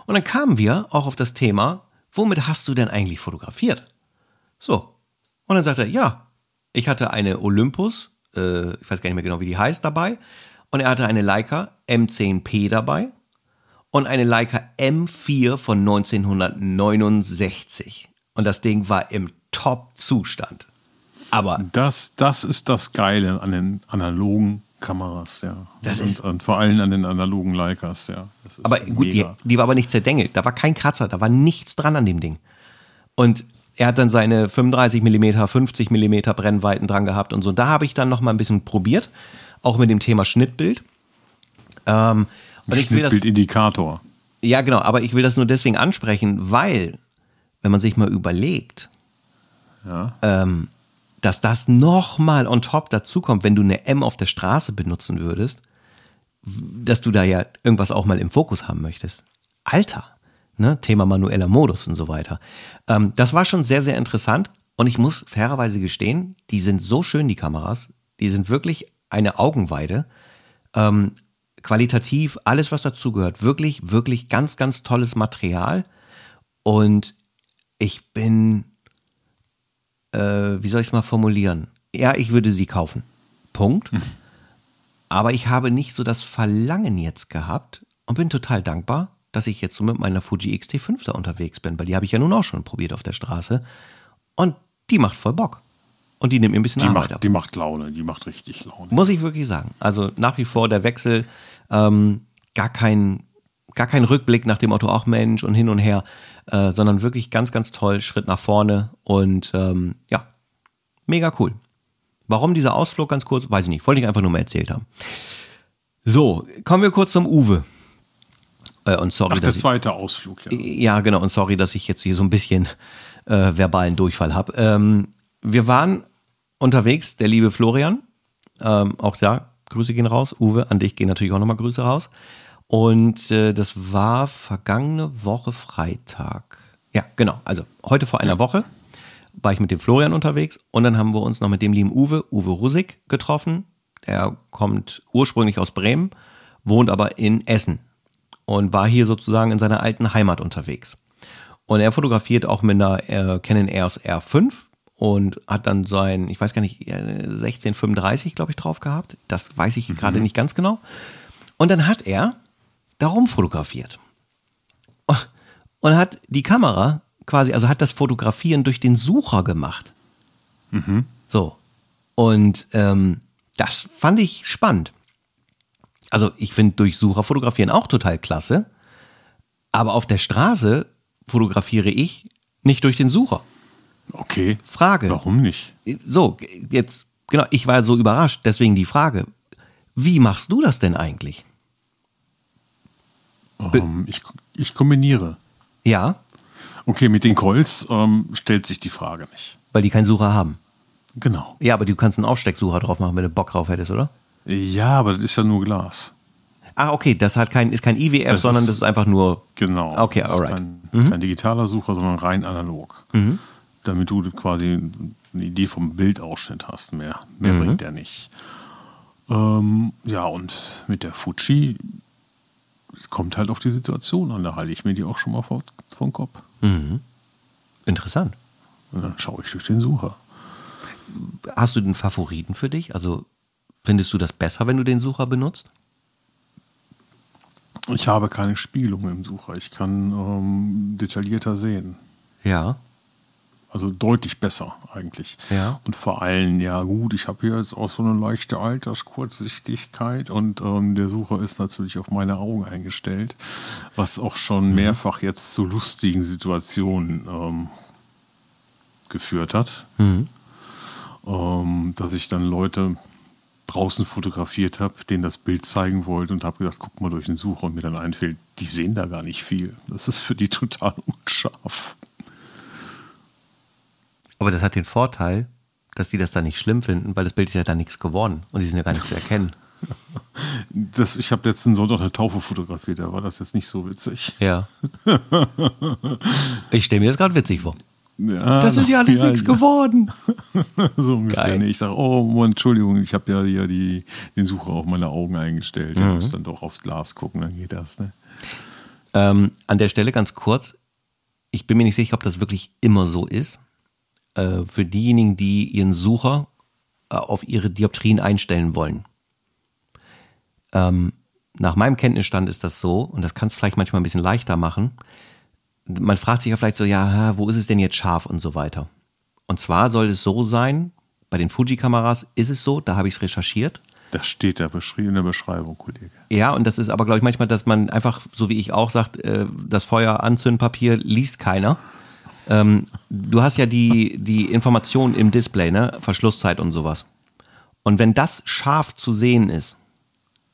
Und dann kamen wir auch auf das Thema, womit hast du denn eigentlich fotografiert? So. Und dann sagt er, ja, ich hatte eine Olympus, äh, ich weiß gar nicht mehr genau, wie die heißt, dabei. Und er hatte eine Leica M10P dabei und eine Leica M4 von 1969. Und das Ding war im Top-Zustand. Aber das, das ist das Geile an den analogen Kameras, ja. Das und, ist und vor allem an den analogen Leicas, ja. aber gut, die, die, war aber nicht zerdengelt. Da war kein Kratzer, da war nichts dran an dem Ding. Und er hat dann seine 35 mm, 50 mm Brennweiten dran gehabt und so. Und da habe ich dann noch mal ein bisschen probiert, auch mit dem Thema Schnittbild. Ähm, Schnittbildindikator. Ja, genau, aber ich will das nur deswegen ansprechen, weil, wenn man sich mal überlegt, ja. ähm, dass das nochmal on top dazukommt, wenn du eine M auf der Straße benutzen würdest, dass du da ja irgendwas auch mal im Fokus haben möchtest. Alter, ne? Thema manueller Modus und so weiter. Ähm, das war schon sehr, sehr interessant und ich muss fairerweise gestehen, die sind so schön, die Kameras. Die sind wirklich eine Augenweide. Ähm, qualitativ, alles, was dazugehört. Wirklich, wirklich ganz, ganz tolles Material. Und ich bin äh, wie soll ich es mal formulieren? Ja, ich würde sie kaufen. Punkt. Aber ich habe nicht so das Verlangen jetzt gehabt und bin total dankbar, dass ich jetzt so mit meiner Fuji X-T5 da unterwegs bin, weil die habe ich ja nun auch schon probiert auf der Straße. Und die macht voll Bock. Und die nimmt mir ein bisschen die Arbeit macht, ab. Die macht Laune, die macht richtig Laune. Muss ich wirklich sagen. Also nach wie vor der Wechsel, ähm, gar kein gar kein Rückblick nach dem Motto, auch Mensch und hin und her, äh, sondern wirklich ganz, ganz toll, Schritt nach vorne und ähm, ja, Mega cool. Warum dieser Ausflug ganz kurz, weiß ich nicht. Wollte ich einfach nur mal erzählt haben. So, kommen wir kurz zum Uwe. Äh, und sorry, Ach, der dass ich, zweite Ausflug, ja. ja, genau. Und sorry, dass ich jetzt hier so ein bisschen äh, verbalen Durchfall habe. Ähm, wir waren unterwegs, der liebe Florian, ähm, auch da, Grüße gehen raus. Uwe, an dich gehen natürlich auch nochmal Grüße raus. Und äh, das war vergangene Woche Freitag. Ja, genau. Also heute vor einer Woche war ich mit dem Florian unterwegs und dann haben wir uns noch mit dem lieben Uwe, Uwe Rusik, getroffen. Der kommt ursprünglich aus Bremen, wohnt aber in Essen und war hier sozusagen in seiner alten Heimat unterwegs. Und er fotografiert auch mit einer äh, Canon EOS R5 und hat dann sein, ich weiß gar nicht, äh, 1635, glaube ich, drauf gehabt. Das weiß ich gerade nicht ganz genau. Und dann hat er darum fotografiert. Und hat die Kamera quasi, also hat das Fotografieren durch den Sucher gemacht. So. Und ähm, das fand ich spannend. Also ich finde durch Sucher fotografieren auch total klasse. Aber auf der Straße fotografiere ich nicht durch den Sucher. Okay. Frage. Warum nicht? So, jetzt, genau, ich war so überrascht, deswegen die Frage. Wie machst du das denn eigentlich? Ähm, ich, ich kombiniere. Ja, Okay, mit den Calls ähm, stellt sich die Frage nicht. weil die keinen Sucher haben. Genau. Ja, aber du kannst einen Aufstecksucher drauf machen, wenn du Bock drauf hättest, oder? Ja, aber das ist ja nur Glas. Ah, okay, das hat kein, ist kein IWF, Das sondern ist- das ist einfach nur. Genau. Okay, das ist alright. Kein, kein digitaler Sucher, sondern rein analog. Damit du quasi eine Idee vom Bildausschnitt hast. Mehr, mehr bringt der nicht. Ähm, ja, und mit der Fuji es kommt halt auf die Situation an. Da halte ich mir die auch schon mal vor, den Kopf. Interessant. Und dann schaue ich durch den Sucher. Hast du den Favoriten für dich? Also findest du das besser, wenn du den Sucher benutzt? Ich habe keine Spiegelung im Sucher. Ich kann ähm, detaillierter sehen. Ja. Also deutlich besser eigentlich. Ja. Und vor allem, ja gut, ich habe hier jetzt auch so eine leichte Alterskurzsichtigkeit und ähm, der Sucher ist natürlich auf meine Augen eingestellt, was auch schon mehrfach jetzt zu lustigen Situationen ähm, geführt hat. Ähm, dass ich dann Leute draußen fotografiert habe, denen das Bild zeigen wollte und habe gesagt, guck mal durch den Sucher und mir dann einfällt, die sehen da gar nicht viel. Das ist für die total unscharf. Aber das hat den Vorteil, dass die das dann nicht schlimm finden, weil das Bild ist ja dann nichts geworden und die sind ja gar nicht zu erkennen. Das, ich habe letzten Sonntag eine Taufe fotografiert, da war das jetzt nicht so witzig. Ja. Ich stelle mir das gerade witzig vor. Ja, Das ist ja alles nichts geworden. So ungefähr. Nee, ich sage, oh Mann, Entschuldigung, ich habe ja hier die, den Sucher auf meine Augen eingestellt. Ich muss dann doch aufs Glas gucken, dann geht das. Ne? Ähm, an der Stelle ganz kurz, ich bin mir nicht sicher, ob das wirklich immer so ist. Äh, für diejenigen, die ihren Sucher äh, auf ihre Dioptrien einstellen wollen. Ähm, nach meinem Kenntnisstand ist das so, und das kann es vielleicht manchmal ein bisschen leichter machen. Man fragt sich ja vielleicht so, ja, wo ist es denn jetzt scharf und so weiter. Und zwar soll es so sein, bei den Fuji-Kameras ist es so, da habe ich es recherchiert. Das steht da beschrieben in der Beschreibung, Kollege. Ja, und das ist aber, glaube ich, manchmal, dass man einfach, so wie ich auch sagt, äh, das Feuer Anzündpapier liest keiner. Ähm, du hast ja die, die Informationen im Display, ne? Verschlusszeit und sowas. Und wenn das scharf zu sehen ist,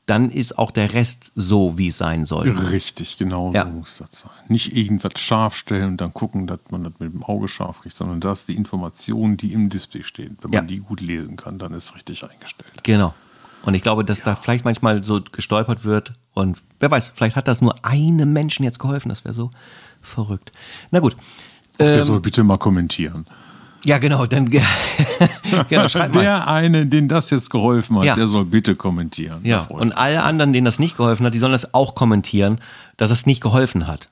dann ist auch der Rest so, wie es sein soll. Richtig, genau Ja. so muss das sein. Nicht irgendwas scharf stellen und dann gucken, dass man das mit dem Auge scharf kriegt, sondern das die Informationen, die im Display stehen. Wenn Ja. man die gut lesen kann, dann ist es richtig eingestellt. Genau. Und ich glaube, dass da vielleicht manchmal so gestolpert wird. Und wer weiß, vielleicht hat das nur einem Menschen jetzt geholfen. Das wäre so verrückt. Na gut. Der Ähm, soll bitte mal kommentieren. ja, genau. Dann genau. Der eine, den das jetzt geholfen hat, Ja. der soll bitte kommentieren. Ja, und alle anderen, denen das nicht geholfen hat, die sollen das auch kommentieren, dass es nicht geholfen hat.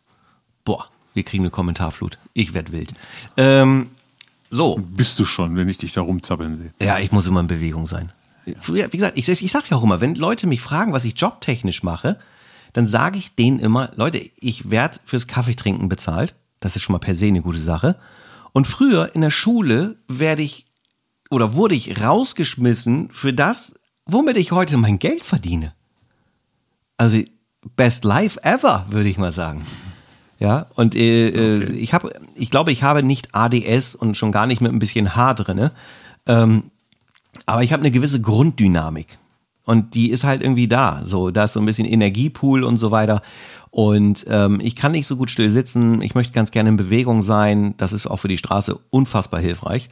Boah, wir kriegen eine Kommentarflut. Ich werd wild. Ähm, so, Bist du schon, wenn ich dich da rumzappeln sehe. ja, ich muss immer in Bewegung sein. Wie gesagt, ich, ich sage ja auch immer, wenn Leute mich fragen, was ich jobtechnisch mache, dann sage ich denen immer, Leute, ich werde fürs Kaffeetrinken bezahlt. Das ist schon mal per se eine gute Sache. Und früher in der Schule werde ich oder wurde ich rausgeschmissen für das, womit ich heute mein Geld verdiene. Also best life ever, würde ich mal sagen. Ja, und äh, äh, ich habe, ich glaube, ich habe nicht ADS und schon gar nicht mit ein bisschen H drinne. Ähm, aber ich habe eine gewisse Grunddynamik. Und die ist halt irgendwie da. So, da ist so ein bisschen Energiepool und so weiter. Und ähm, ich kann nicht so gut still sitzen. Ich möchte ganz gerne in Bewegung sein. Das ist auch für die Straße unfassbar hilfreich.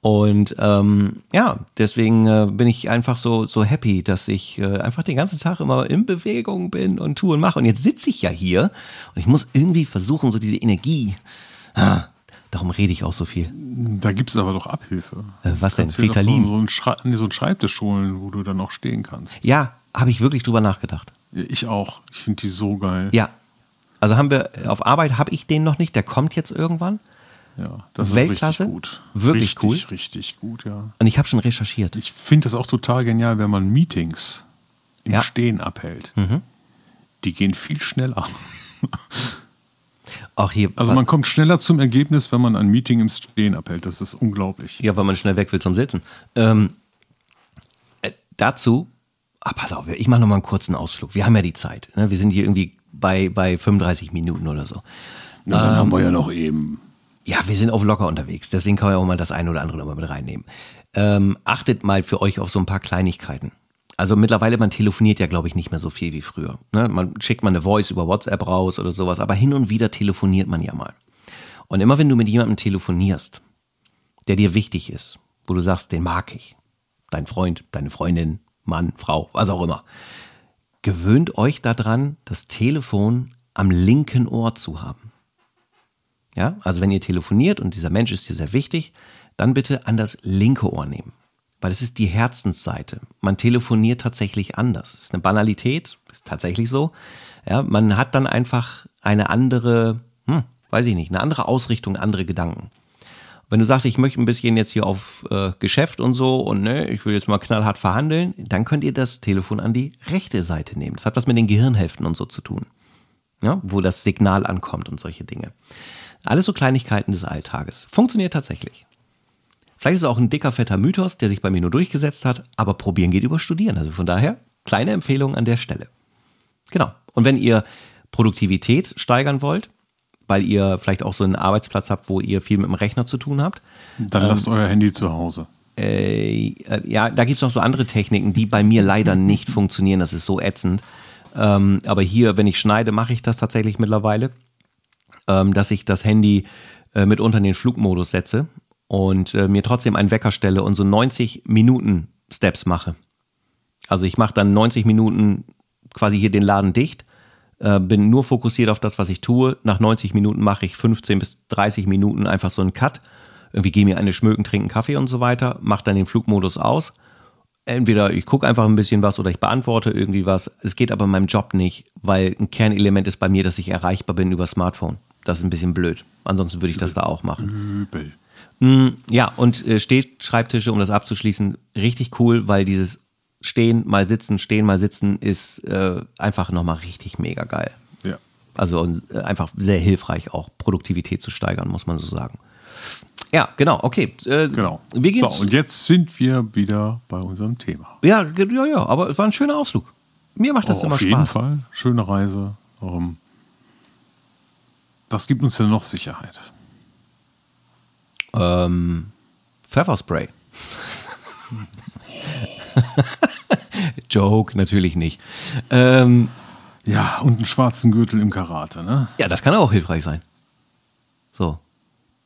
Und ähm, ja, deswegen äh, bin ich einfach so, so happy, dass ich äh, einfach den ganzen Tag immer in Bewegung bin und tue und mache. Und jetzt sitze ich ja hier und ich muss irgendwie versuchen, so diese Energie. Ah, darum rede ich auch so viel. Da gibt es aber doch Abhilfe. Äh, was denn? Kannst doch Ritalin? So, so, ein Schrei- nee, so einen Schreibtisch holen, wo du dann auch stehen kannst. Ja, habe ich wirklich drüber nachgedacht. Ja, Ich auch. Ich finde die so geil. Ja. Also haben wir auf Arbeit habe ich den noch nicht, der kommt jetzt irgendwann. Ja, das Weltklasse? ist richtig gut. Wirklich richtig, cool? Richtig gut, ja. Und ich habe schon recherchiert. Ich finde das auch total genial, wenn man Meetings im Ja. Stehen abhält. Mhm. Die gehen viel schneller. Auch hier, Also man kommt schneller zum Ergebnis, wenn man ein Meeting im Stehen abhält. Das ist unglaublich. ja, weil man schnell weg will zum Sitzen. Ähm, äh, dazu, ah, pass auf, ich mache noch mal einen kurzen Ausflug. Wir haben ja die Zeit. Ne? Wir sind hier irgendwie bei, bei 35 Minuten oder so. Ja, dann haben wir ja noch eben. Ja, wir sind auf locker unterwegs. Deswegen kann man ja auch mal das eine oder andere nochmal mit reinnehmen. Ähm, achtet mal für euch auf so ein paar Kleinigkeiten. Also mittlerweile, man telefoniert ja, glaube ich, nicht mehr so viel wie früher. Ne? Man schickt mal eine Voice über WhatsApp raus oder sowas, aber hin und wieder telefoniert man ja mal. Und immer wenn du mit jemandem telefonierst, der dir wichtig ist, wo du sagst, den mag ich, dein Freund, deine Freundin, Mann, Frau, was auch immer, gewöhnt euch daran, das Telefon am linken Ohr zu haben. Ja, also wenn ihr telefoniert und dieser Mensch ist dir sehr wichtig, dann bitte an das linke Ohr nehmen. Weil es ist die Herzensseite. Man telefoniert tatsächlich anders. Das ist eine Banalität, ist tatsächlich so. Ja, man hat dann einfach eine andere, hm, weiß ich nicht, eine andere Ausrichtung, andere Gedanken. Wenn du sagst, ich möchte ein bisschen jetzt hier auf äh, Geschäft und so und ne, ich will jetzt mal knallhart verhandeln, dann könnt ihr das Telefon an die rechte Seite nehmen. Das hat was mit den Gehirnhälften und so zu tun. Ja, wo das Signal ankommt und solche Dinge. Alles so Kleinigkeiten des Alltages. Funktioniert tatsächlich. Vielleicht ist es auch ein dicker, fetter Mythos, der sich bei mir nur durchgesetzt hat, aber probieren geht über studieren. Also von daher, kleine Empfehlung an der Stelle. Genau. Und wenn ihr Produktivität steigern wollt, weil ihr vielleicht auch so einen Arbeitsplatz habt, wo ihr viel mit dem Rechner zu tun habt, Dann lasst euer Handy zu Hause. äh, äh, ja, da gibt es noch so andere Techniken, die bei mir leider nicht funktionieren. Das ist so ätzend. Ähm, aber hier, wenn ich schneide, mache ich das tatsächlich mittlerweile, ähm, dass ich das Handy äh, mit unter den Flugmodus setze und äh, mir trotzdem einen Wecker stelle und so 90 Minuten Steps mache. Also ich mache dann 90 Minuten quasi hier den Laden dicht, äh, bin nur fokussiert auf das, was ich tue. Nach 90 Minuten mache ich 15 bis 30 Minuten einfach so einen Cut. Irgendwie gehe mir eine schmöken, trinken Kaffee und so weiter, mache dann den Flugmodus aus. Entweder ich gucke einfach ein bisschen was oder ich beantworte irgendwie was. Es geht aber in meinem Job nicht, weil ein Kernelement ist bei mir, dass ich erreichbar bin über Smartphone. Das ist ein bisschen blöd. Ansonsten würde ich das da auch machen. Übel. Mm, Ja, und äh, Stehschreibtische, um das abzuschließen, richtig cool, weil dieses Stehen, mal sitzen, stehen, mal sitzen ist äh, einfach nochmal richtig mega geil. Ja. Also und, äh, einfach sehr hilfreich, auch Produktivität zu steigern, muss man so sagen. Ja, genau, okay. Äh, Genau. Wie geht's? So, und jetzt sind wir wieder bei unserem Thema. ja, ja, ja, aber es war ein schöner Ausflug. Mir macht das Oh, immer auf jeden Spaß. Fall. Schöne Reise. Ähm, was gibt uns denn noch Sicherheit? Ähm, Pfefferspray. Joke, natürlich nicht. Ähm, Ja, und einen schwarzen Gürtel im Karate, ne? Ja, das kann auch hilfreich sein. So.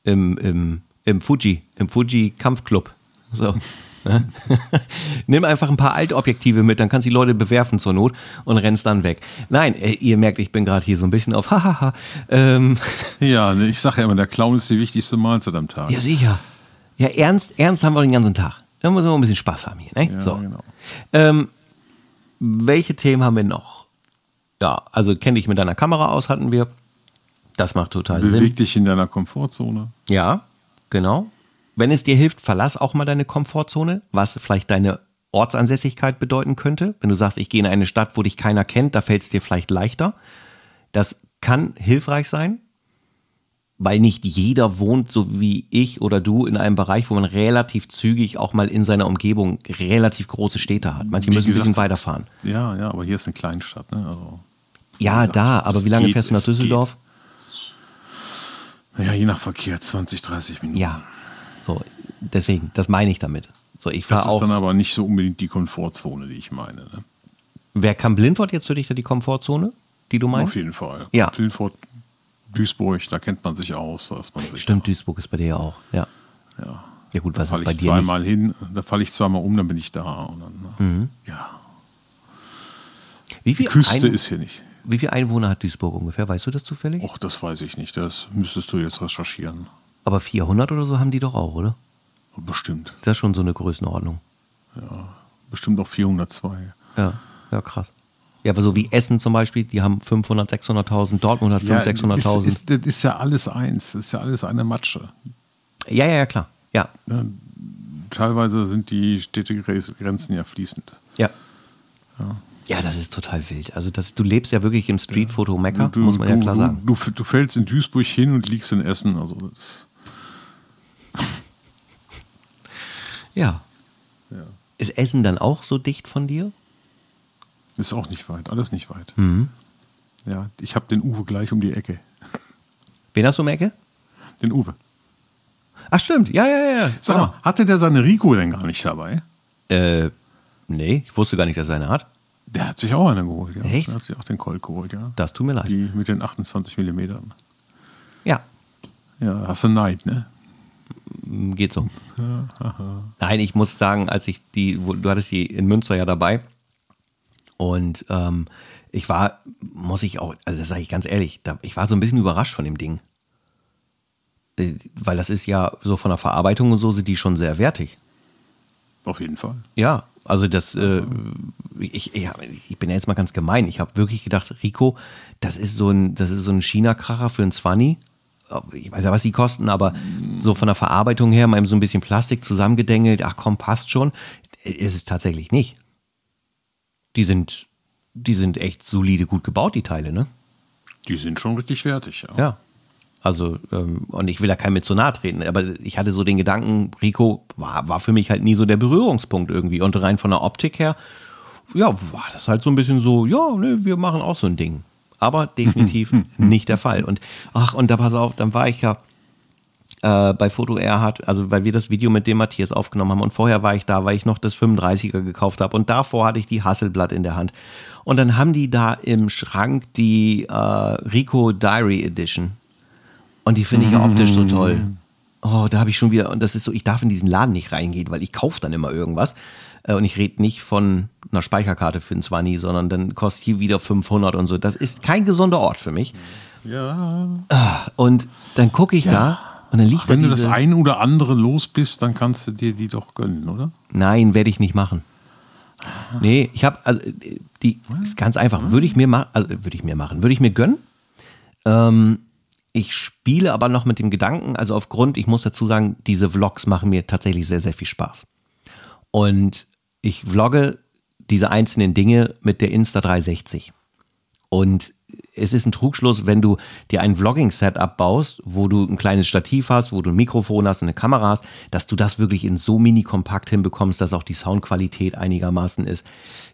Im, im, im Fuji, im Fuji-Kampfclub. So. Ne? Nimm einfach ein paar Altobjektive mit, dann kannst du die Leute bewerfen zur Not und rennst dann weg. Nein, äh, ihr merkt, ich bin gerade hier so ein bisschen auf Hahaha. ähm, Ja, ne, ich sage ja immer, der Clown ist die wichtigste Mahlzeit am Tag. ja, sicher. Ja, ernst, ernst haben wir den ganzen Tag. Da müssen wir ein bisschen Spaß haben hier. Ne? Ja, so. genau. Ähm, welche Themen haben wir noch? Ja, also kenne dich mit deiner Kamera aus, hatten wir. Das macht total Sinn. Beweg dich in deiner Komfortzone. Ja, genau. Wenn es dir hilft, verlass auch mal deine Komfortzone, was vielleicht deine Ortsansässigkeit bedeuten könnte. Wenn du sagst, ich gehe in eine Stadt, wo dich keiner kennt, da fällt es dir vielleicht leichter. Das kann hilfreich sein, weil nicht jeder wohnt, so wie ich oder du, in einem Bereich, wo man relativ zügig auch mal in seiner Umgebung relativ große Städte hat. Manche Wie müssen ein bisschen gesagt, weiterfahren. Ja, ja, aber hier ist eine Kleinstadt, ne? Also, Ja, gesagt, da, aber wie lange geht, fährst du nach Düsseldorf? ja, je nach Verkehr 20, 30 Minuten. Ja. So. deswegen, das meine ich damit. So, ich Das ist auch. dann aber nicht so unbedingt die Komfortzone, die ich meine. Ne? Wer kam Blindwort jetzt für dich da die Komfortzone, die du Auf meinst? jeden Fall. Ja. Vilfort, Duisburg, da kennt man sich aus. Da ist man sich Stimmt, Duisburg ist bei dir ja auch. Ja. Ja. Ja gut, Da was ist falle bei ich dir nicht? zweimal hin, da falle ich zweimal um, dann bin ich da. Und dann, Mhm. Ja. Wie Die viel, Küste Ein, ist hier nicht. wie viel Einwohner hat Duisburg ungefähr? Weißt du das zufällig? Och, das weiß ich nicht. Das müsstest du jetzt recherchieren. Aber 400 oder so haben die doch auch, oder? Bestimmt. Das ist schon so eine Größenordnung. Bestimmt auch 402. Ja, ja, krass. Ja, aber so wie Essen zum Beispiel, die haben 500, 600.000, Dortmund hat 500, 600.000. Ist, ist, das ist ja alles eins. Das ist ja alles eine Matsche. Ja, ja, ja, klar. Ja, Teilweise sind die Städtegrenzen ja fließend. ja. Ja, das ist total wild. Also das, du lebst ja wirklich im Streetfoto Mekka, Du- muss man ja du- klar du, sagen. Du, du fällst in Duisburg hin und liegst in Essen. Also das, Ja. ja. Ist Essen dann auch so dicht von dir? ist auch nicht weit. Alles nicht weit. Mhm. Ja, ich habe den Uwe gleich um die Ecke. Wen hast du um die Ecke? Den Uwe. Ach stimmt, ja, ja, ja. Sag genau. mal, hatte der seine Rico denn gar nicht dabei? Äh, nee, ich wusste gar nicht, dass er eine hat. Der hat sich auch eine geholt, ja. Echt? Der hat sich auch den Colt geholt, ja. Das tut mir leid. Die mit den 28 Millimetern. Ja, Ja, hast du Neid, ne? Geht so. Nein, ich muss sagen, als ich die, du hattest die in Münster ja dabei und ähm, ich war, muss ich auch, also das sage ich ganz ehrlich, da, ich war so ein bisschen überrascht von dem Ding. Äh, Weil das ist ja so von der Verarbeitung und so sind die schon sehr wertig. Auf jeden Fall. Ja, also das, äh, ich, ich, ich bin ja jetzt mal ganz gemein. Ich habe wirklich gedacht, Rico, das ist so ein, das ist so ein China-Kracher für ein 20. Ich weiß ja, was die kosten, aber so von der Verarbeitung her, mal eben so ein bisschen Plastik zusammengedengelt, ach komm, passt schon. Ist es tatsächlich nicht. Die sind, die sind echt solide gut gebaut, die Teile, ne? Die sind schon richtig wertig, ja. Ja. Also, ähm, und ich will da keinem mit zu nahe treten, aber ich hatte so den Gedanken, Rico war, war für mich halt nie so der Berührungspunkt irgendwie. Und rein von der Optik her, ja, war das halt so ein bisschen so, ja, ne, wir machen auch so ein Ding. Aber definitiv nicht der Fall. Und ach, und da pass auf, dann war ich ja äh, bei Foto Erhard, also weil wir das Video mit dem Matthias aufgenommen haben und vorher war ich da, weil ich noch das 35er gekauft habe und davor hatte ich die Hasselblatt in der Hand. Und dann haben die da im Schrank die äh, Rico Diary Edition. Und die finde ich ja optisch so toll. Oh, da habe ich schon wieder, und das ist so, ich darf in diesen Laden nicht reingehen, weil ich kaufe dann immer irgendwas. Äh, Und ich rede nicht von einer Speicherkarte für einen 20, sondern dann kostet hier wieder 500 und so. Das ist kein gesunder Ort für mich. Ja. Und dann gucke ich da und dann liegt Wenn da du das ein oder andere los bist, dann kannst du dir die doch gönnen, oder? Nein, werde ich nicht machen. Nee, ich habe, also die ist ganz einfach. Würde ich mir machen, also würde ich mir machen, würde ich mir gönnen. Ähm, ich spiele aber noch mit dem Gedanken, also aufgrund, ich muss dazu sagen, diese Vlogs machen mir tatsächlich sehr, sehr viel Spaß. Und ich vlogge diese einzelnen Dinge mit der Insta 360. Und es ist ein Trugschluss, wenn du dir ein Vlogging-Setup baust, wo du ein kleines Stativ hast, wo du ein Mikrofon hast und eine Kamera hast, dass du das wirklich in so mini kompakt hinbekommst, dass auch die Soundqualität einigermaßen ist.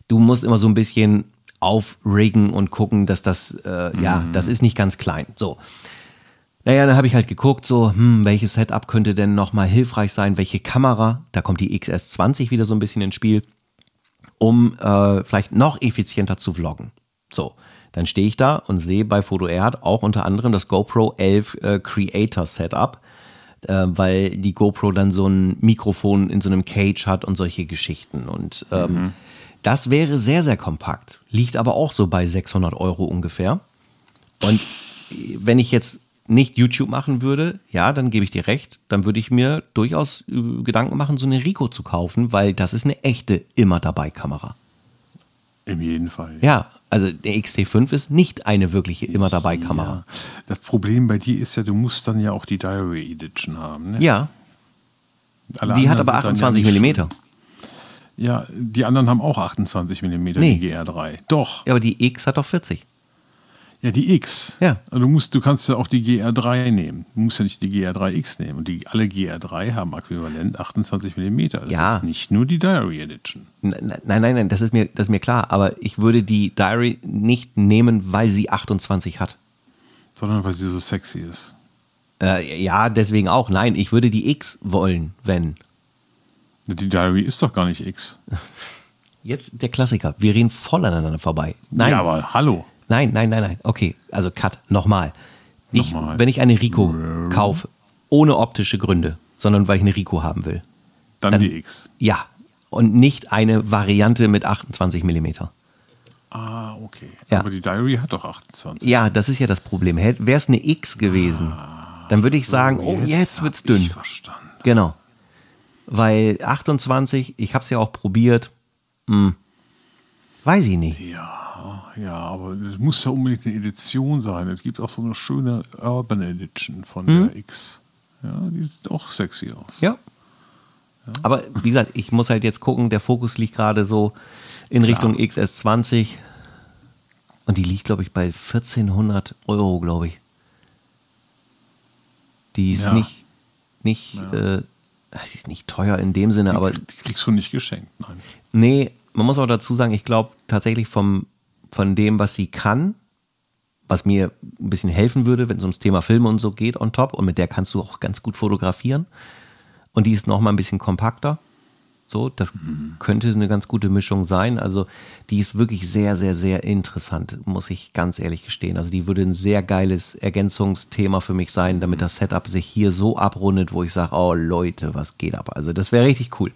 Du musst immer so ein bisschen aufriggen und gucken, dass das, äh, ja, das ist nicht ganz klein. So. Naja, dann habe ich halt geguckt, so, hm, welches Setup könnte denn nochmal hilfreich sein, welche Kamera, da kommt die XS20 wieder so ein bisschen ins Spiel, um äh, vielleicht noch effizienter zu vloggen. So, dann stehe ich da und sehe bei Foto Erd auch unter anderem das GoPro 11 äh, Creator Setup, äh, weil die GoPro dann so ein Mikrofon in so einem Cage hat und solche Geschichten. Und ähm, das wäre sehr, sehr kompakt, liegt aber auch so bei 600 Euro ungefähr. Und wenn ich jetzt nicht YouTube machen würde, ja, dann gebe ich dir recht, dann würde ich mir durchaus äh, Gedanken machen, so eine Rico zu kaufen, weil das ist eine echte immer dabei Kamera. In jedem Fall. Ja, also der XT5 ist nicht eine wirkliche immer dabei Kamera. Das Problem bei dir ist ja, du musst dann ja auch die Diary Edition haben. Ne? Ja, Alle die hat aber sind dann 28 ja schön. Ja, die anderen haben auch 28 Millimeter, Nee. die GR3. Doch. Ja, aber die X hat doch 40. Ja, die X. Ja. Also Du, musst, du kannst ja auch die GR3 nehmen. Du musst ja nicht die GR3X nehmen. Und die, alle GR3 haben äquivalent 28 Millimeter. Das Ja. ist nicht nur die Diary Edition. Nein, nein, nein, das ist mir, das ist mir klar. Aber ich würde die Diary nicht nehmen, weil sie 28 hat. Sondern weil sie so sexy ist. Äh, ja, deswegen auch. Nein, ich würde die X wollen, wenn. Die Diary ist doch gar nicht X. Jetzt der Klassiker. Wir reden voll aneinander vorbei. Nein. Ja, aber hallo. Nein, nein, nein, nein. Okay, also Cut. Nochmal. Ich, Nochmal. wenn ich eine Rico kaufe, ohne optische Gründe, sondern weil ich eine Rico haben will. Dann, Dann- die X. Ja. Und nicht eine Variante mit 28 Millimeter. Ah, okay. Ja. Aber die Diary hat doch 28. Ja, das ist ja das Problem. Wäre es eine X gewesen, dann würde ich sagen, oh, jetzt hab wird's dünn. Ich verstanden. Genau. Weil 28, ich habe es ja auch probiert, hm, weiß ich nicht. Ja, ja, aber es muss ja unbedingt eine Edition sein. Es gibt auch so eine schöne Urban Edition von der X. Ja, die sieht auch sexy aus. Mhm. Ja. Aber wie gesagt, ich muss halt jetzt gucken, der Fokus liegt gerade so in Richtung XS20 und die liegt, glaube ich, bei 1400 Euro, glaube ich. Die ist Ja. nicht, nicht, äh, die ist nicht teuer in dem Sinne, aber die, die kriegst du nicht geschenkt. Nein. Nee, man muss auch dazu sagen, ich glaube tatsächlich vom, von dem, was sie kann, was mir ein bisschen helfen würde, wenn es ums Thema Filme und so geht on top und mit der kannst du auch ganz gut fotografieren und die ist noch mal ein bisschen kompakter. So, das könnte eine ganz gute Mischung sein. Also, die ist wirklich sehr, sehr, sehr interessant, muss ich ganz ehrlich gestehen. Also, die würde ein sehr geiles Ergänzungsthema für mich sein, damit das Setup sich hier so abrundet, wo ich sage, oh Leute, was geht ab? Also, das wäre richtig cool.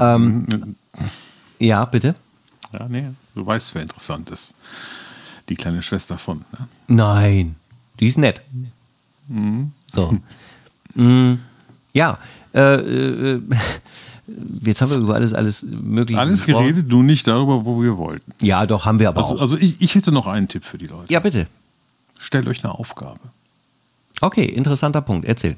Ähm, ja, bitte. Ja, nee, du weißt, wer interessant ist. Die kleine Schwester von. Ne? Nein, die ist nett. So. Mm, ja, äh, äh, jetzt haben wir über alles, alles mögliche Alles gesprochen. geredet, nur nicht darüber, wo wir wollten. Ja, doch, haben wir aber Also, auch. also ich, ich hätte noch einen Tipp für die Leute. Ja, bitte. Stellt euch eine Aufgabe. Okay, interessanter Punkt. Erzähl.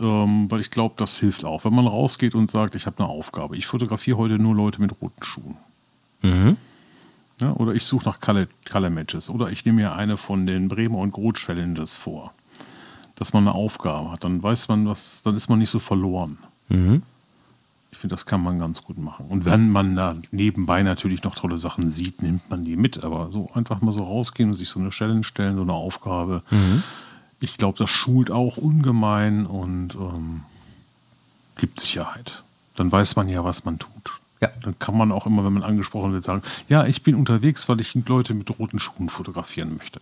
Ähm, weil ich glaube, das hilft auch. Wenn man rausgeht und sagt, ich habe eine Aufgabe. Ich fotografiere heute nur Leute mit roten Schuhen. Ja, oder ich suche nach Color, Color Matches. Oder ich nehme mir eine von den Bremer und Groth Challenges vor. Dass man eine Aufgabe hat. Dann weiß man, was, dann ist man nicht so verloren. Ich finde, das kann man ganz gut machen. Und wenn man da nebenbei natürlich noch tolle Sachen sieht, nimmt man die mit. Aber so einfach mal so rausgehen und sich so eine Challenge stellen, so eine Aufgabe. Ich glaube, das schult auch ungemein und ähm, gibt Sicherheit. Dann weiß man ja, was man tut. Ja. Dann kann man auch immer, wenn man angesprochen wird, sagen, ja, ich bin unterwegs, weil ich Leute mit roten Schuhen fotografieren möchte.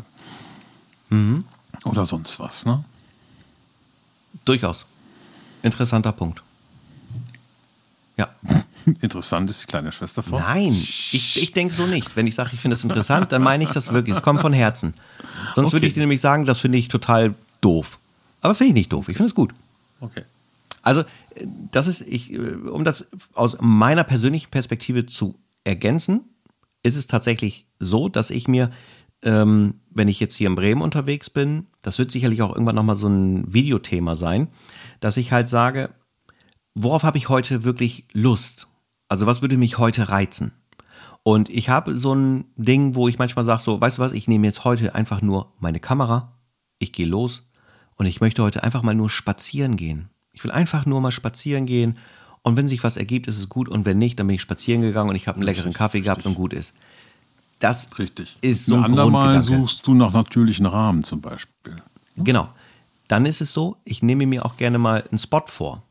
Oder sonst was, ne? Durchaus. Interessanter Punkt. Ja. Interessant ist die kleine Schwester von. Nein, ich, ich denke so nicht. Wenn ich sage, ich finde das interessant, dann meine ich das wirklich. Es kommt von Herzen. Sonst würde Okay. ich dir nämlich sagen, das finde ich total doof. Aber finde ich nicht doof. Ich finde es gut. Okay. Also, das ist, ich, äh, um das aus meiner persönlichen Perspektive zu ergänzen, ist es tatsächlich so, dass ich mir, ähm, wenn ich jetzt hier in Bremen unterwegs bin, das wird sicherlich auch irgendwann nochmal so ein Videothema sein, dass ich halt sage, worauf habe ich heute wirklich Lust? Also, was würde mich heute reizen? Und ich habe so ein Ding, wo ich manchmal sage, so, weißt du was, ich nehme jetzt heute einfach nur meine Kamera, ich gehe los und ich möchte heute einfach mal nur spazieren gehen. Ich will einfach nur mal spazieren gehen und wenn sich was ergibt, ist es gut und wenn nicht, dann bin ich spazieren gegangen und ich habe einen leckeren Kaffee gehabt und gut ist. Das Richtig. ist so ein andermal suchst du nach natürlichen Rahmen zum Beispiel. Genau. Dann ist es so, ich nehme mir auch gerne mal einen Spot vor.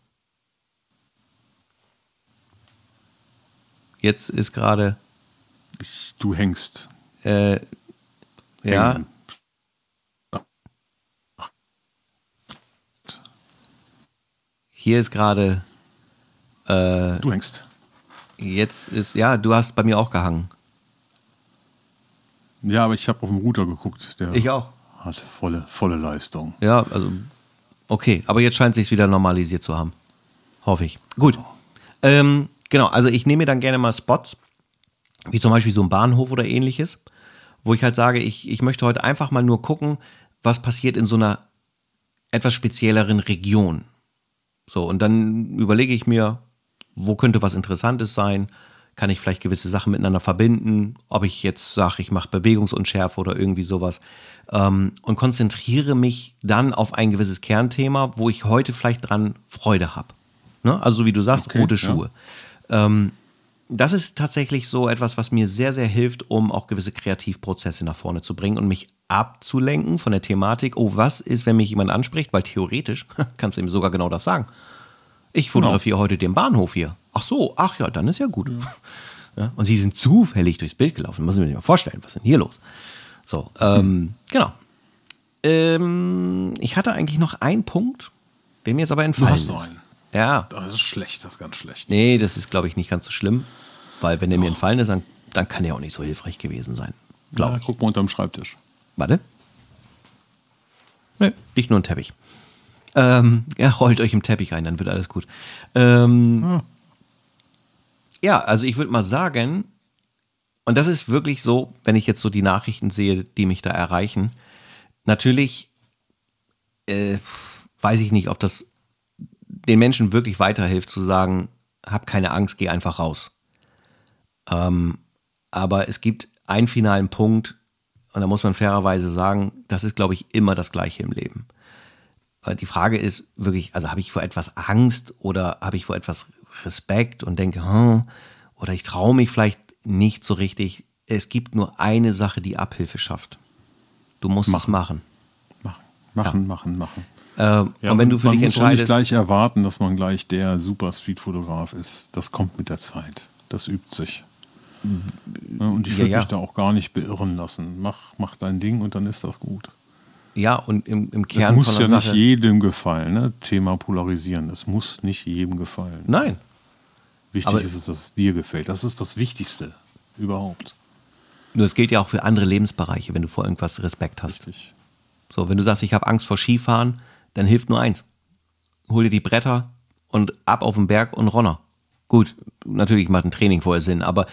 Jetzt ist gerade, du hängst. äh, ja, Hängen. Hier ist gerade, äh, Du hängst. jetzt ist, ja, du hast bei mir auch gehangen. Ja, aber ich habe auf den Router geguckt. Der Ich auch. hat volle, volle Leistung. Ja, also, okay, aber jetzt scheint es sich wieder normalisiert zu haben. Hoffe ich. Gut. Ähm, genau, also ich nehme mir dann gerne mal Spots, wie zum Beispiel so ein Bahnhof oder ähnliches, wo ich halt sage, ich, ich möchte heute einfach mal nur gucken, was passiert in so einer etwas spezielleren Region. So, und dann überlege ich mir, wo könnte was Interessantes sein? Kann ich vielleicht gewisse Sachen miteinander verbinden? Ob ich jetzt sage, ich mache Bewegungsunschärfe oder irgendwie sowas. Ähm, und konzentriere mich dann auf ein gewisses Kernthema, wo ich heute vielleicht dran Freude habe. Ne? Also, so wie du sagst, Okay, rote ja. Schuhe. Ähm, das ist tatsächlich so etwas, was mir sehr, sehr hilft, um auch gewisse Kreativprozesse nach vorne zu bringen und mich abzulenken von der Thematik, oh, was ist, wenn mich jemand anspricht? Weil theoretisch kannst du ihm sogar genau das sagen. Ich fotografiere genau. heute den Bahnhof hier. Ach so, ach ja, dann ist ja gut. Ja. Ja, und sie sind zufällig durchs Bild gelaufen. Muss ich mir mal vorstellen, was ist denn hier los? So, ähm, hm. genau. Ähm, ich hatte eigentlich noch einen Punkt, der mir jetzt aber entfallen du hast ist. Noch einen. Ja. Das ist schlecht, das ist ganz schlecht. Nee, das ist, glaube ich, nicht ganz so schlimm. Weil wenn der mir entfallen ist, dann, dann kann der auch nicht so hilfreich gewesen sein. Glaube ich. Guck mal unterm Schreibtisch. Warte. Nö, liegt nur ein Teppich. Ähm, ja, rollt euch im Teppich ein, dann wird alles gut. Ähm, ja. ja, also ich würde mal sagen, und das ist wirklich so, wenn ich jetzt so die Nachrichten sehe, die mich da erreichen, natürlich äh, weiß ich nicht, ob das den Menschen wirklich weiterhilft, zu sagen, hab keine Angst, geh einfach raus. Ähm, aber es gibt einen finalen Punkt, und da muss man fairerweise sagen, das ist, glaube ich, immer das Gleiche im Leben. Die Frage ist wirklich, also habe ich vor etwas Angst oder habe ich vor etwas Respekt und denke, hm, oder ich traue mich vielleicht nicht so richtig. Es gibt nur eine Sache, die Abhilfe schafft. Du musst machen. es machen. Machen, machen, ja. machen, machen. Äh, ja, und wenn du für man dich muss entscheidest. nicht gleich erwarten, dass man gleich der super Streetfotograf ist. Das kommt mit der Zeit. Das übt sich. Ja, und ich würde ja, mich da auch gar nicht beirren lassen. Mach, mach dein Ding und dann ist das gut. Ja, und im, im Kern. Das muss ja Sache nicht jedem gefallen, ne? Thema polarisieren. Das muss nicht jedem gefallen. Nein. Wichtig Aber ist es, dass es dir gefällt. Das ist das Wichtigste überhaupt. Nur es gilt ja auch für andere Lebensbereiche, wenn du vor irgendwas Respekt hast. Richtig. So, wenn du sagst, ich habe Angst vor Skifahren, dann hilft nur eins. Hol dir die Bretter und ab auf den Berg und Ronner. Gut, natürlich macht ein Training vorher Sinn, aber,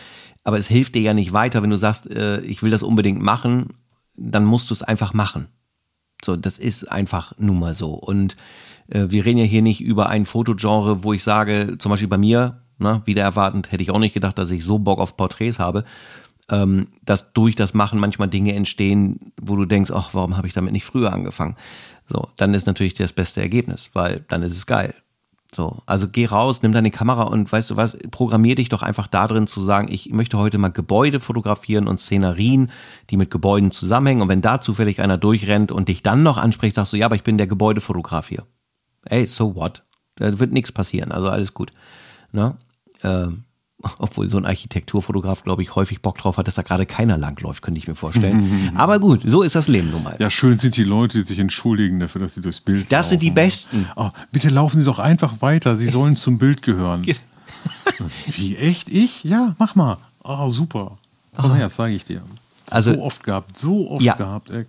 aber es hilft dir ja nicht weiter, wenn du sagst, äh, ich will das unbedingt machen, dann musst du es einfach machen. So, das ist einfach nun mal so. Und äh, wir reden ja hier nicht über ein Fotogenre, wo ich sage, zum Beispiel bei mir, ne, wieder erwartend, hätte ich auch nicht gedacht, dass ich so Bock auf Porträts habe, ähm, dass durch das Machen manchmal Dinge entstehen, wo du denkst, ach, warum habe ich damit nicht früher angefangen? So, dann ist natürlich das beste Ergebnis, weil dann ist es geil. So, also geh raus, nimm deine Kamera und weißt du was, programmier dich doch einfach da drin zu sagen, ich möchte heute mal Gebäude fotografieren und Szenarien, die mit Gebäuden zusammenhängen. Und wenn da zufällig einer durchrennt und dich dann noch anspricht, sagst du, ja, aber ich bin der Gebäudefotograf hier. Ey, so what? Da wird nichts passieren, also alles gut. Ne? Ähm, obwohl so ein Architekturfotograf, glaube ich, häufig Bock drauf hat, dass da gerade keiner langläuft, könnte ich mir vorstellen. Aber gut, so ist das Leben nun mal. Ja, schön sind die Leute, die sich entschuldigen dafür, dass sie durchs Bild Das laufen. sind die Besten. Oh, bitte laufen Sie doch einfach weiter, Sie sollen zum Bild gehören. Wie, echt? Ich? Ja, mach mal. Oh, super. Komm oh. her, sage ich dir. Also, so oft gehabt, so oft ja. gehabt. Ey.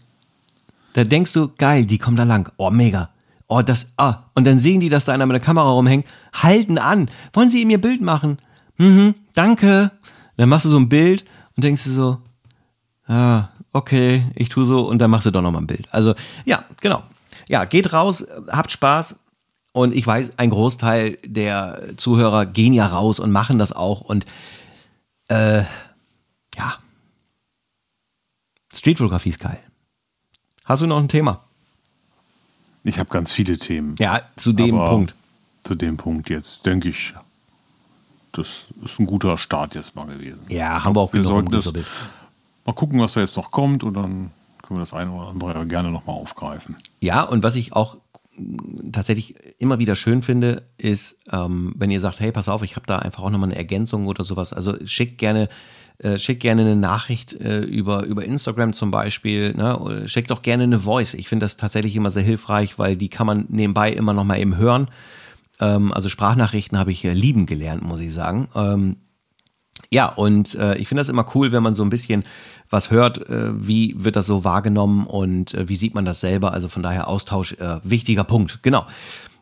Da denkst du, geil, die kommen da lang. Oh, mega. Oh, das, ah. Und dann sehen die, dass da einer mit der Kamera rumhängt, halten an. Wollen Sie ihm ihr Bild machen? Mhm, danke. Dann machst du so ein Bild und denkst du so, ja, okay, ich tue so und dann machst du doch nochmal ein Bild. Also, ja, genau. Ja, geht raus, habt Spaß. Und ich weiß, ein Großteil der Zuhörer gehen ja raus und machen das auch. Und äh, ja, Streetfotografie ist geil. Hast du noch ein Thema? Ich habe ganz viele Themen. Ja, zu dem Punkt. Zu dem Punkt jetzt, denke ich, das ist ein guter Start jetzt mal gewesen. Ja, haben wir auch sollten das, Mal gucken, was da jetzt noch kommt und dann können wir das eine oder andere gerne nochmal aufgreifen. Ja, und was ich auch tatsächlich immer wieder schön finde, ist, ähm, wenn ihr sagt, hey, pass auf, ich habe da einfach auch nochmal eine Ergänzung oder sowas. Also schickt gerne, äh, schickt gerne eine Nachricht äh, über, über Instagram zum Beispiel. Ne? Schickt auch gerne eine Voice. Ich finde das tatsächlich immer sehr hilfreich, weil die kann man nebenbei immer nochmal eben hören. Ähm, also Sprachnachrichten habe ich lieben gelernt, muss ich sagen. Ähm, ja, und äh, ich finde das immer cool, wenn man so ein bisschen was hört, äh, wie wird das so wahrgenommen und äh, wie sieht man das selber. Also von daher Austausch, äh, wichtiger Punkt. Genau.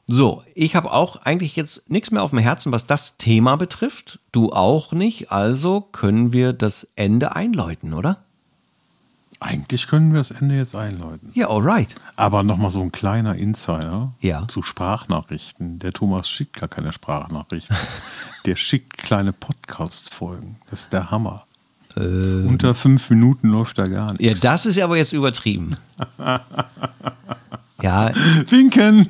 So, ich habe auch eigentlich jetzt nichts mehr auf dem Herzen, was das Thema betrifft. Du auch nicht. Also können wir das Ende einläuten, oder? Eigentlich können wir das Ende jetzt einläuten. Ja, alright. Aber nochmal so ein kleiner Insider ja. zu Sprachnachrichten. Der Thomas schickt gar keine Sprachnachrichten. der schickt kleine Podcast-Folgen. Das ist der Hammer. Ähm. Unter fünf Minuten läuft da gar nichts. Ja, das ist aber jetzt übertrieben. ja. Winken!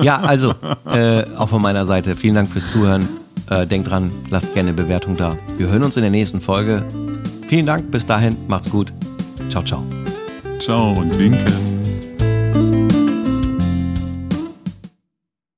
Ja, also, äh, auch von meiner Seite, vielen Dank fürs Zuhören. Äh, denkt dran, lasst gerne eine Bewertung da. Wir hören uns in der nächsten Folge. Vielen Dank, bis dahin, macht's gut. Ciao, ciao. Ciao und winken.